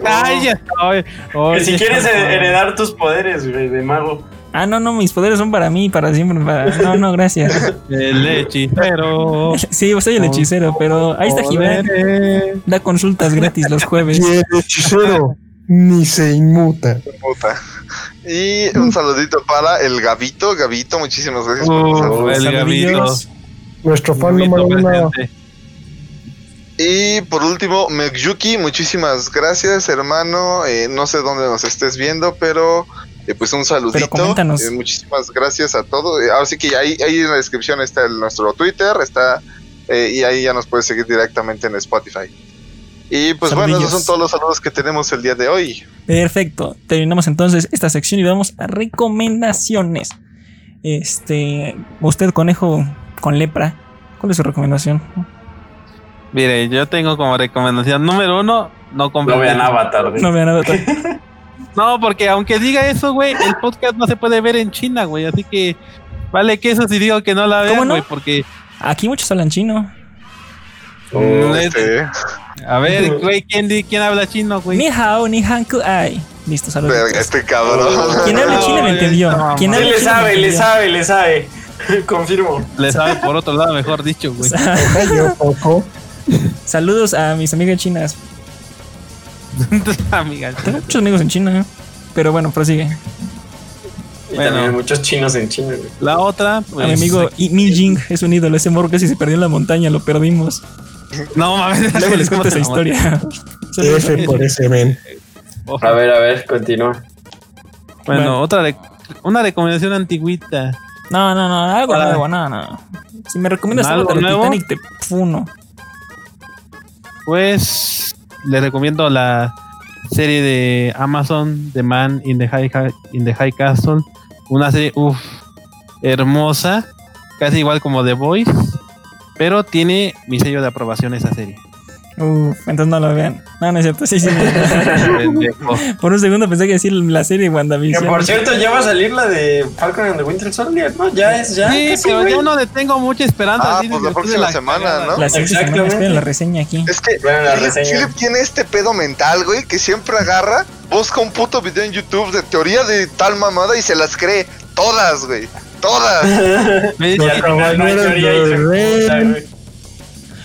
Ay, ya estoy. Que Oye, si quieres heredar tus poderes, güey, de mago. Ah, no, no, mis poderes son para mí, para siempre. Para... No, no, gracias. El hechicero. Sí, soy el hechicero, pero ahí está Jiménez. Poderes. Da consultas gratis los jueves. Y el hechicero ni se inmuta. Y un saludito para el Gavito. Gavito, muchísimas gracias por Uh, pasar. el Gavito. Saludillos. Nuestro fan número uno. Y por último, Mekyuki, muchísimas gracias, hermano. Eh, no sé dónde nos estés viendo, pero eh, pues un saludito. coméntanos. Eh, muchísimas gracias a todos. Eh, ahora sí que ahí, ahí en la descripción está el- nuestro Twitter, está eh, y ahí ya nos puedes seguir directamente en Spotify. Y pues bueno, esos son todos los saludos que tenemos el día de hoy. Perfecto. Terminamos entonces esta sección y vamos a recomendaciones. Este, usted, conejo con lepra, ¿cuál es su recomendación? Mire, yo tengo como recomendación número uno, no compren. vean Avatar. No vean nada. No, porque aunque diga eso, güey, el podcast no se puede ver en China, güey. Así que vale que eso si digo que no la ¿Cómo vean, no? güey, porque Aquí muchos hablan chino. mm, Este, a ver, güey, ¿quién, di- quién habla chino, güey? Ni hao, ni hanku ai. Listo, saludos. verga, este cabrón. Quien hable No, chino me entendió. no, Quien Sí, le sabe, le sabe, le sabe. Confirmo. Le sabe por otro lado, mejor dicho, güey. Yo poco. Saludos a mis amigas chinas. Amiga. Tengo muchos amigos en China, ¿eh? pero bueno, prosigue. Y Bueno. también muchos chinos en China, güey. La otra, pues, mi amigo I- Mi Jing es un ídolo. Ese morro casi se perdió en la montaña, lo perdimos. No mames, Luego les cuento esa historia. F por ese men. A ver, a ver, continúa. Bueno, Bueno. otra de, una recomendación antiguita. No, no, no, algo Para- nuevo, no, no. Si me recomiendas algo ¿Algo de nuevo? Titanic, te funo. Pues le recomiendo la serie de Amazon The Man in the High, High Castle Una serie, uff, hermosa, casi igual como The Voice, pero tiene mi sello de aprobación esa serie. Uf, entonces no lo vean. No, no es cierto. Sí, sí. Por un segundo pensé que decir la serie de Que WandaVision. por cierto, ya va a salir la de Falcon and the Winter Soldier, ¿no? Ya es, ya. sí, casi, pero yo no le tengo mucha esperanza. Ah, pues de la próxima la semana. ¿no? La semana Exactamente. esperen la reseña aquí. Es que Vean la Philip, reseña. Philip tiene este pedo mental, güey, que siempre agarra, busca un puto video en YouTube de teoría de tal mamada y se las cree todas, güey. Todas.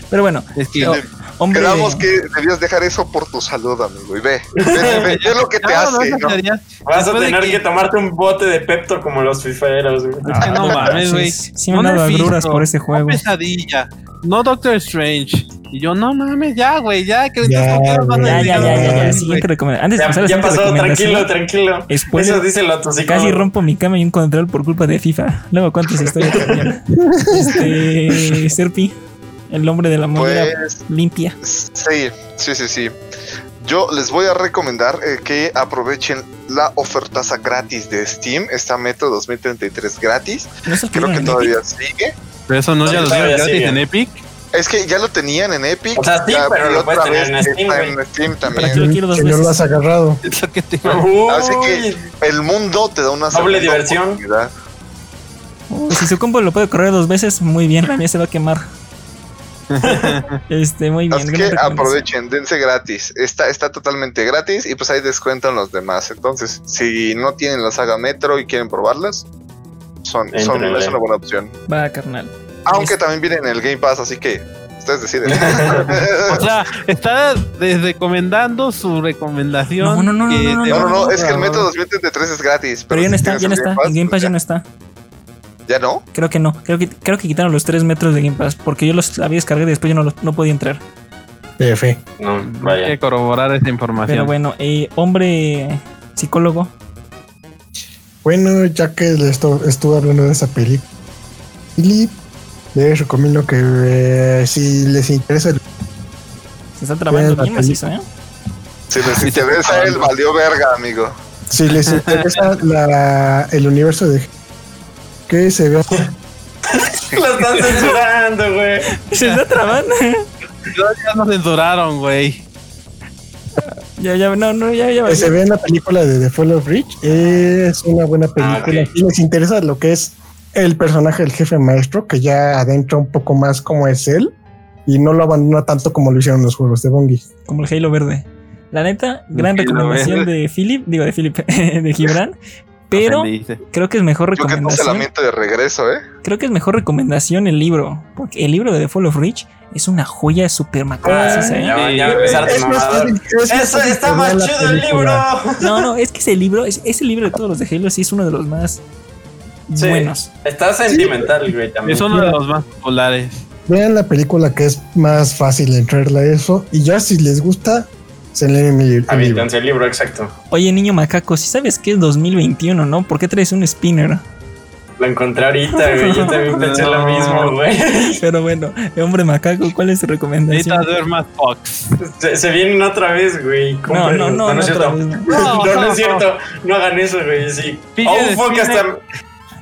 Pero bueno, Es que oh, hombre. Que debías dejar eso por tu salud, amigo. Y ve, ve, ve, ve, ve lo que te Ah, no, hace, ¿no? teorías, Vas a tener que... tomarte un bote de Pepto como los fiferos, güey. Es que no mames, sí, güey. sí me han agruras por ese juego. No pesadilla, no Doctor Strange. Y yo, no mames, ya, güey, ya. Que Ya, ¿por qué nos van a Ya, ya, ya, ya, ya. güey? Siguiente recomendación. Antes de Ya, pasar a la ya siguiente pasó, recomendación, tranquilo, tranquilo. Spoiler. Eso dice psicólogo. Casi rompo mi cama y un control por culpa de FIFA. Luego cuántas historias. Este. Serpi, el hombre de la mollera Pues limpia. sí, sí, sí, sí. Yo les voy a recomendar eh, que aprovechen la ofertaza gratis de Steam. Está Metro 2033 gratis. ¿No Creo que todavía Epic? sigue. Pero eso no No, ya lo dieron gratis sigue. en Epic. Es que ya lo tenían en Epic. O sea, sí, ya, pero lo puedes otra tener vez en Steam, está en Steam ¿Para qué también. lo quiero dos Que no lo has agarrado. Es lo que te Así que- El mundo te da una Doble diversión. Pues si su combo lo puede correr dos veces, muy bien. La mía se va a quemar. Este, muy bien. Así que aprovechen, dense gratis. Está, está totalmente gratis y pues ahí descuentan los demás. Entonces, si no tienen la saga Metro y quieren probarlas, son, son es una buena opción. Va, carnal. Aunque Es- también viene en el Game Pass, así que ustedes deciden. O sea, está recomendando su recomendación. No, no, no, no, no, te no, va- no, no, es que el Metro 2033 es gratis. Pero ya si no está, tienes ya no el está. En Game Pass ya no está. ¿Ya no? Creo que no. Creo que, creo que quitaron los tres metros de Game Pass. Porque yo los había descargado y después yo no, los- no podía entrar. F. no, Hay que vaya. corroborar esa información. Pero bueno, eh, hombre psicólogo. Bueno, ya que le estu- estuve hablando de esa película, Philip, les recomiendo que eh, si les interesa el Se está la bien macizo, ¿eh? Si les interesa sí. el valió verga, amigo. si les interesa la, el universo de que se vea Lo están censurando, güey. Se está trabando. Ya nos censuraron, güey. ya, ya, no, no, ya, ya. se vea en la película de The Fall of Rich es una buena película. Ah. Si les interesa lo que es el personaje del jefe maestro, que ya adentra un poco más como es él y no lo abandona tanto como lo hicieron los juegos de Bongi. Como el Halo verde. La neta, gran recomendación de Philip, digo de Philip, de Gibran. Pero creo que es mejor Yo que puse la recomendación. mente de regreso, ¿eh? Creo que es mejor recomendación el libro. Porque el libro de The Fall of Rich es una joya super macabra. Eso está más chido el libro. No, no, es que ese libro, es- ese libro de todos los de Halo sí es uno de los más Sí. buenos. Está sentimental, güey, también. Es uno de los más populares. Vean la película que es más fácil entrarle a eso y ya si les gusta, se leen el, el libro. Aviéntanse el libro, exacto. Oye, niño macaco, si sabes que es 2021, ¿no? ¿Por qué traes un spinner? Lo encontré ahorita, güey. Yo también pensé lo No. mismo, güey. Pero bueno, hombre macaco, ¿cuál es tu recomendación? Necesitas ver más Fox. Se, se vienen otra vez, güey. No, Cómprenlos. no, no, no, es otra cierto. vez no. No, No, no, es cierto. No hagan eso, güey. Sí. Pille Oh, fuck, hasta,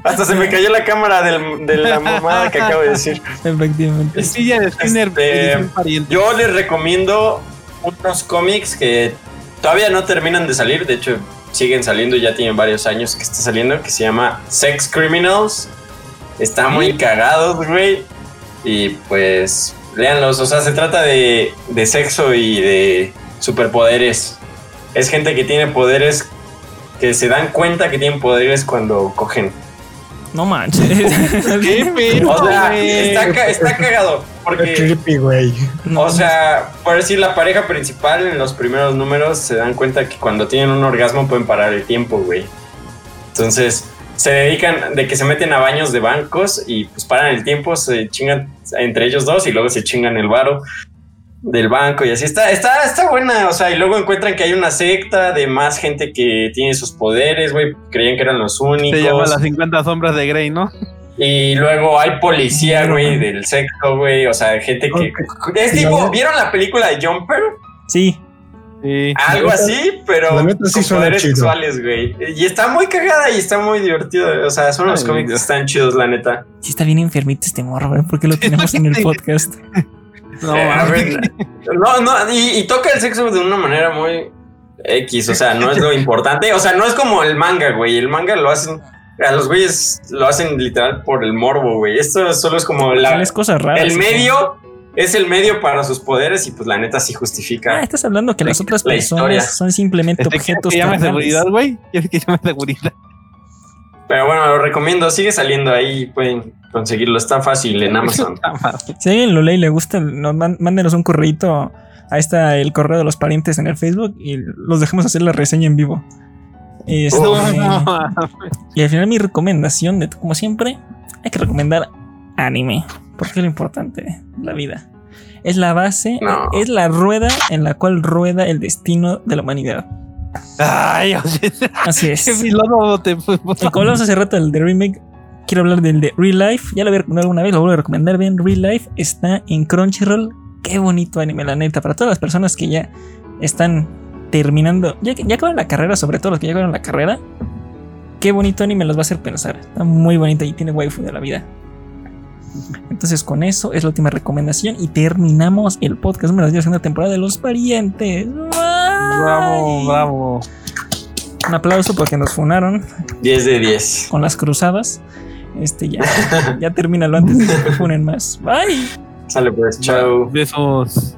hasta se me cayó la cámara del- de la mamada que acabo de decir. Efectivamente. Este. Yo les recomiendo unos cómics que todavía no terminan de salir. De hecho, siguen saliendo. Ya tienen varios años que está saliendo. Que se llama Sex Criminals. Está muy cagados, güey. Y pues, léanlos. O sea, se trata de, de sexo y de superpoderes. Es gente que tiene poderes que se dan cuenta que tienen poderes cuando cogen. No manches. ¿Qué pedo, O sea, güey? está, ca- está cagado. Qué Porque creepy, güey. No, O sea, por decir, la pareja principal en los primeros números se dan cuenta que cuando tienen un orgasmo pueden parar el tiempo, güey. Entonces, se dedican de que se meten a baños de bancos y pues paran el tiempo, se chingan entre ellos dos y luego se chingan el varo del banco y así está, está, está buena, o sea, y luego encuentran que hay una secta de más gente que tiene sus poderes, güey, creían que eran los únicos. Se llama las 50 sombras de Grey, ¿no? Y luego hay policía, güey, del sexo, güey. O sea, gente que. Es tipo, ¿vieron la película de Jumper? Sí, Algo así, pero sí con poderes chido. sexuales, güey. Y está muy cagada y está muy divertido. O sea, son los Ay, cómics que están chidos, la neta. Sí está bien enfermito este morro, güey. ¿Por qué lo tenemos en el podcast? No, Eh, a mames. ver, no, no, y, y toca el sexo de una manera muy X, o sea, no es lo importante. O sea, no es como el manga, güey. El manga lo hacen, a los güeyes lo hacen literal por el morbo, güey. Esto solo es como la, cosas raras. el medio. Es el medio para sus poderes y pues la neta sí Ah, justifica. estás hablando que las otras La personas historia. son simplemente Este, ¿Quieres objetos que carnales. seguridad, güey? ¿Quieres que llame seguridad? Pero bueno, lo recomiendo. Sigue saliendo ahí. Pueden conseguirlo. Está fácil en Amazon. Si alguien lo lee y le gusta, nos mándenos un correito. Ahí está el correo de los parientes en el Facebook y los dejamos hacer la reseña en vivo. Este, y al final mi recomendación, de como siempre, hay que recomendar anime. Porque es lo importante, la vida. Es la base, No. es la rueda en la cual rueda el destino de la humanidad. Ay, Así qué es. filósofo te. Y como hablamos hace rato del de remake, quiero hablar del de Real Life. Ya lo había recomendado alguna vez, lo vuelvo a recomendar. Bien, Real Life está en Crunchyroll. Qué bonito anime, la neta. Para todas las personas que ya están terminando, ya, ya acabaron la carrera, sobre todo los que ya acabaron la carrera. Qué bonito anime los va a hacer pensar. Está muy bonito y tiene waifu de la vida. Entonces, con eso es la última recomendación y terminamos el podcast número 10 de la segunda temporada de Los Parientes. Bravo, Bye. bravo. Un aplauso porque nos funaron 10 de 10. con las cruzadas. Este ya, ya termínalo antes de que te funen más. Bye. Sale pues, chao. Besos.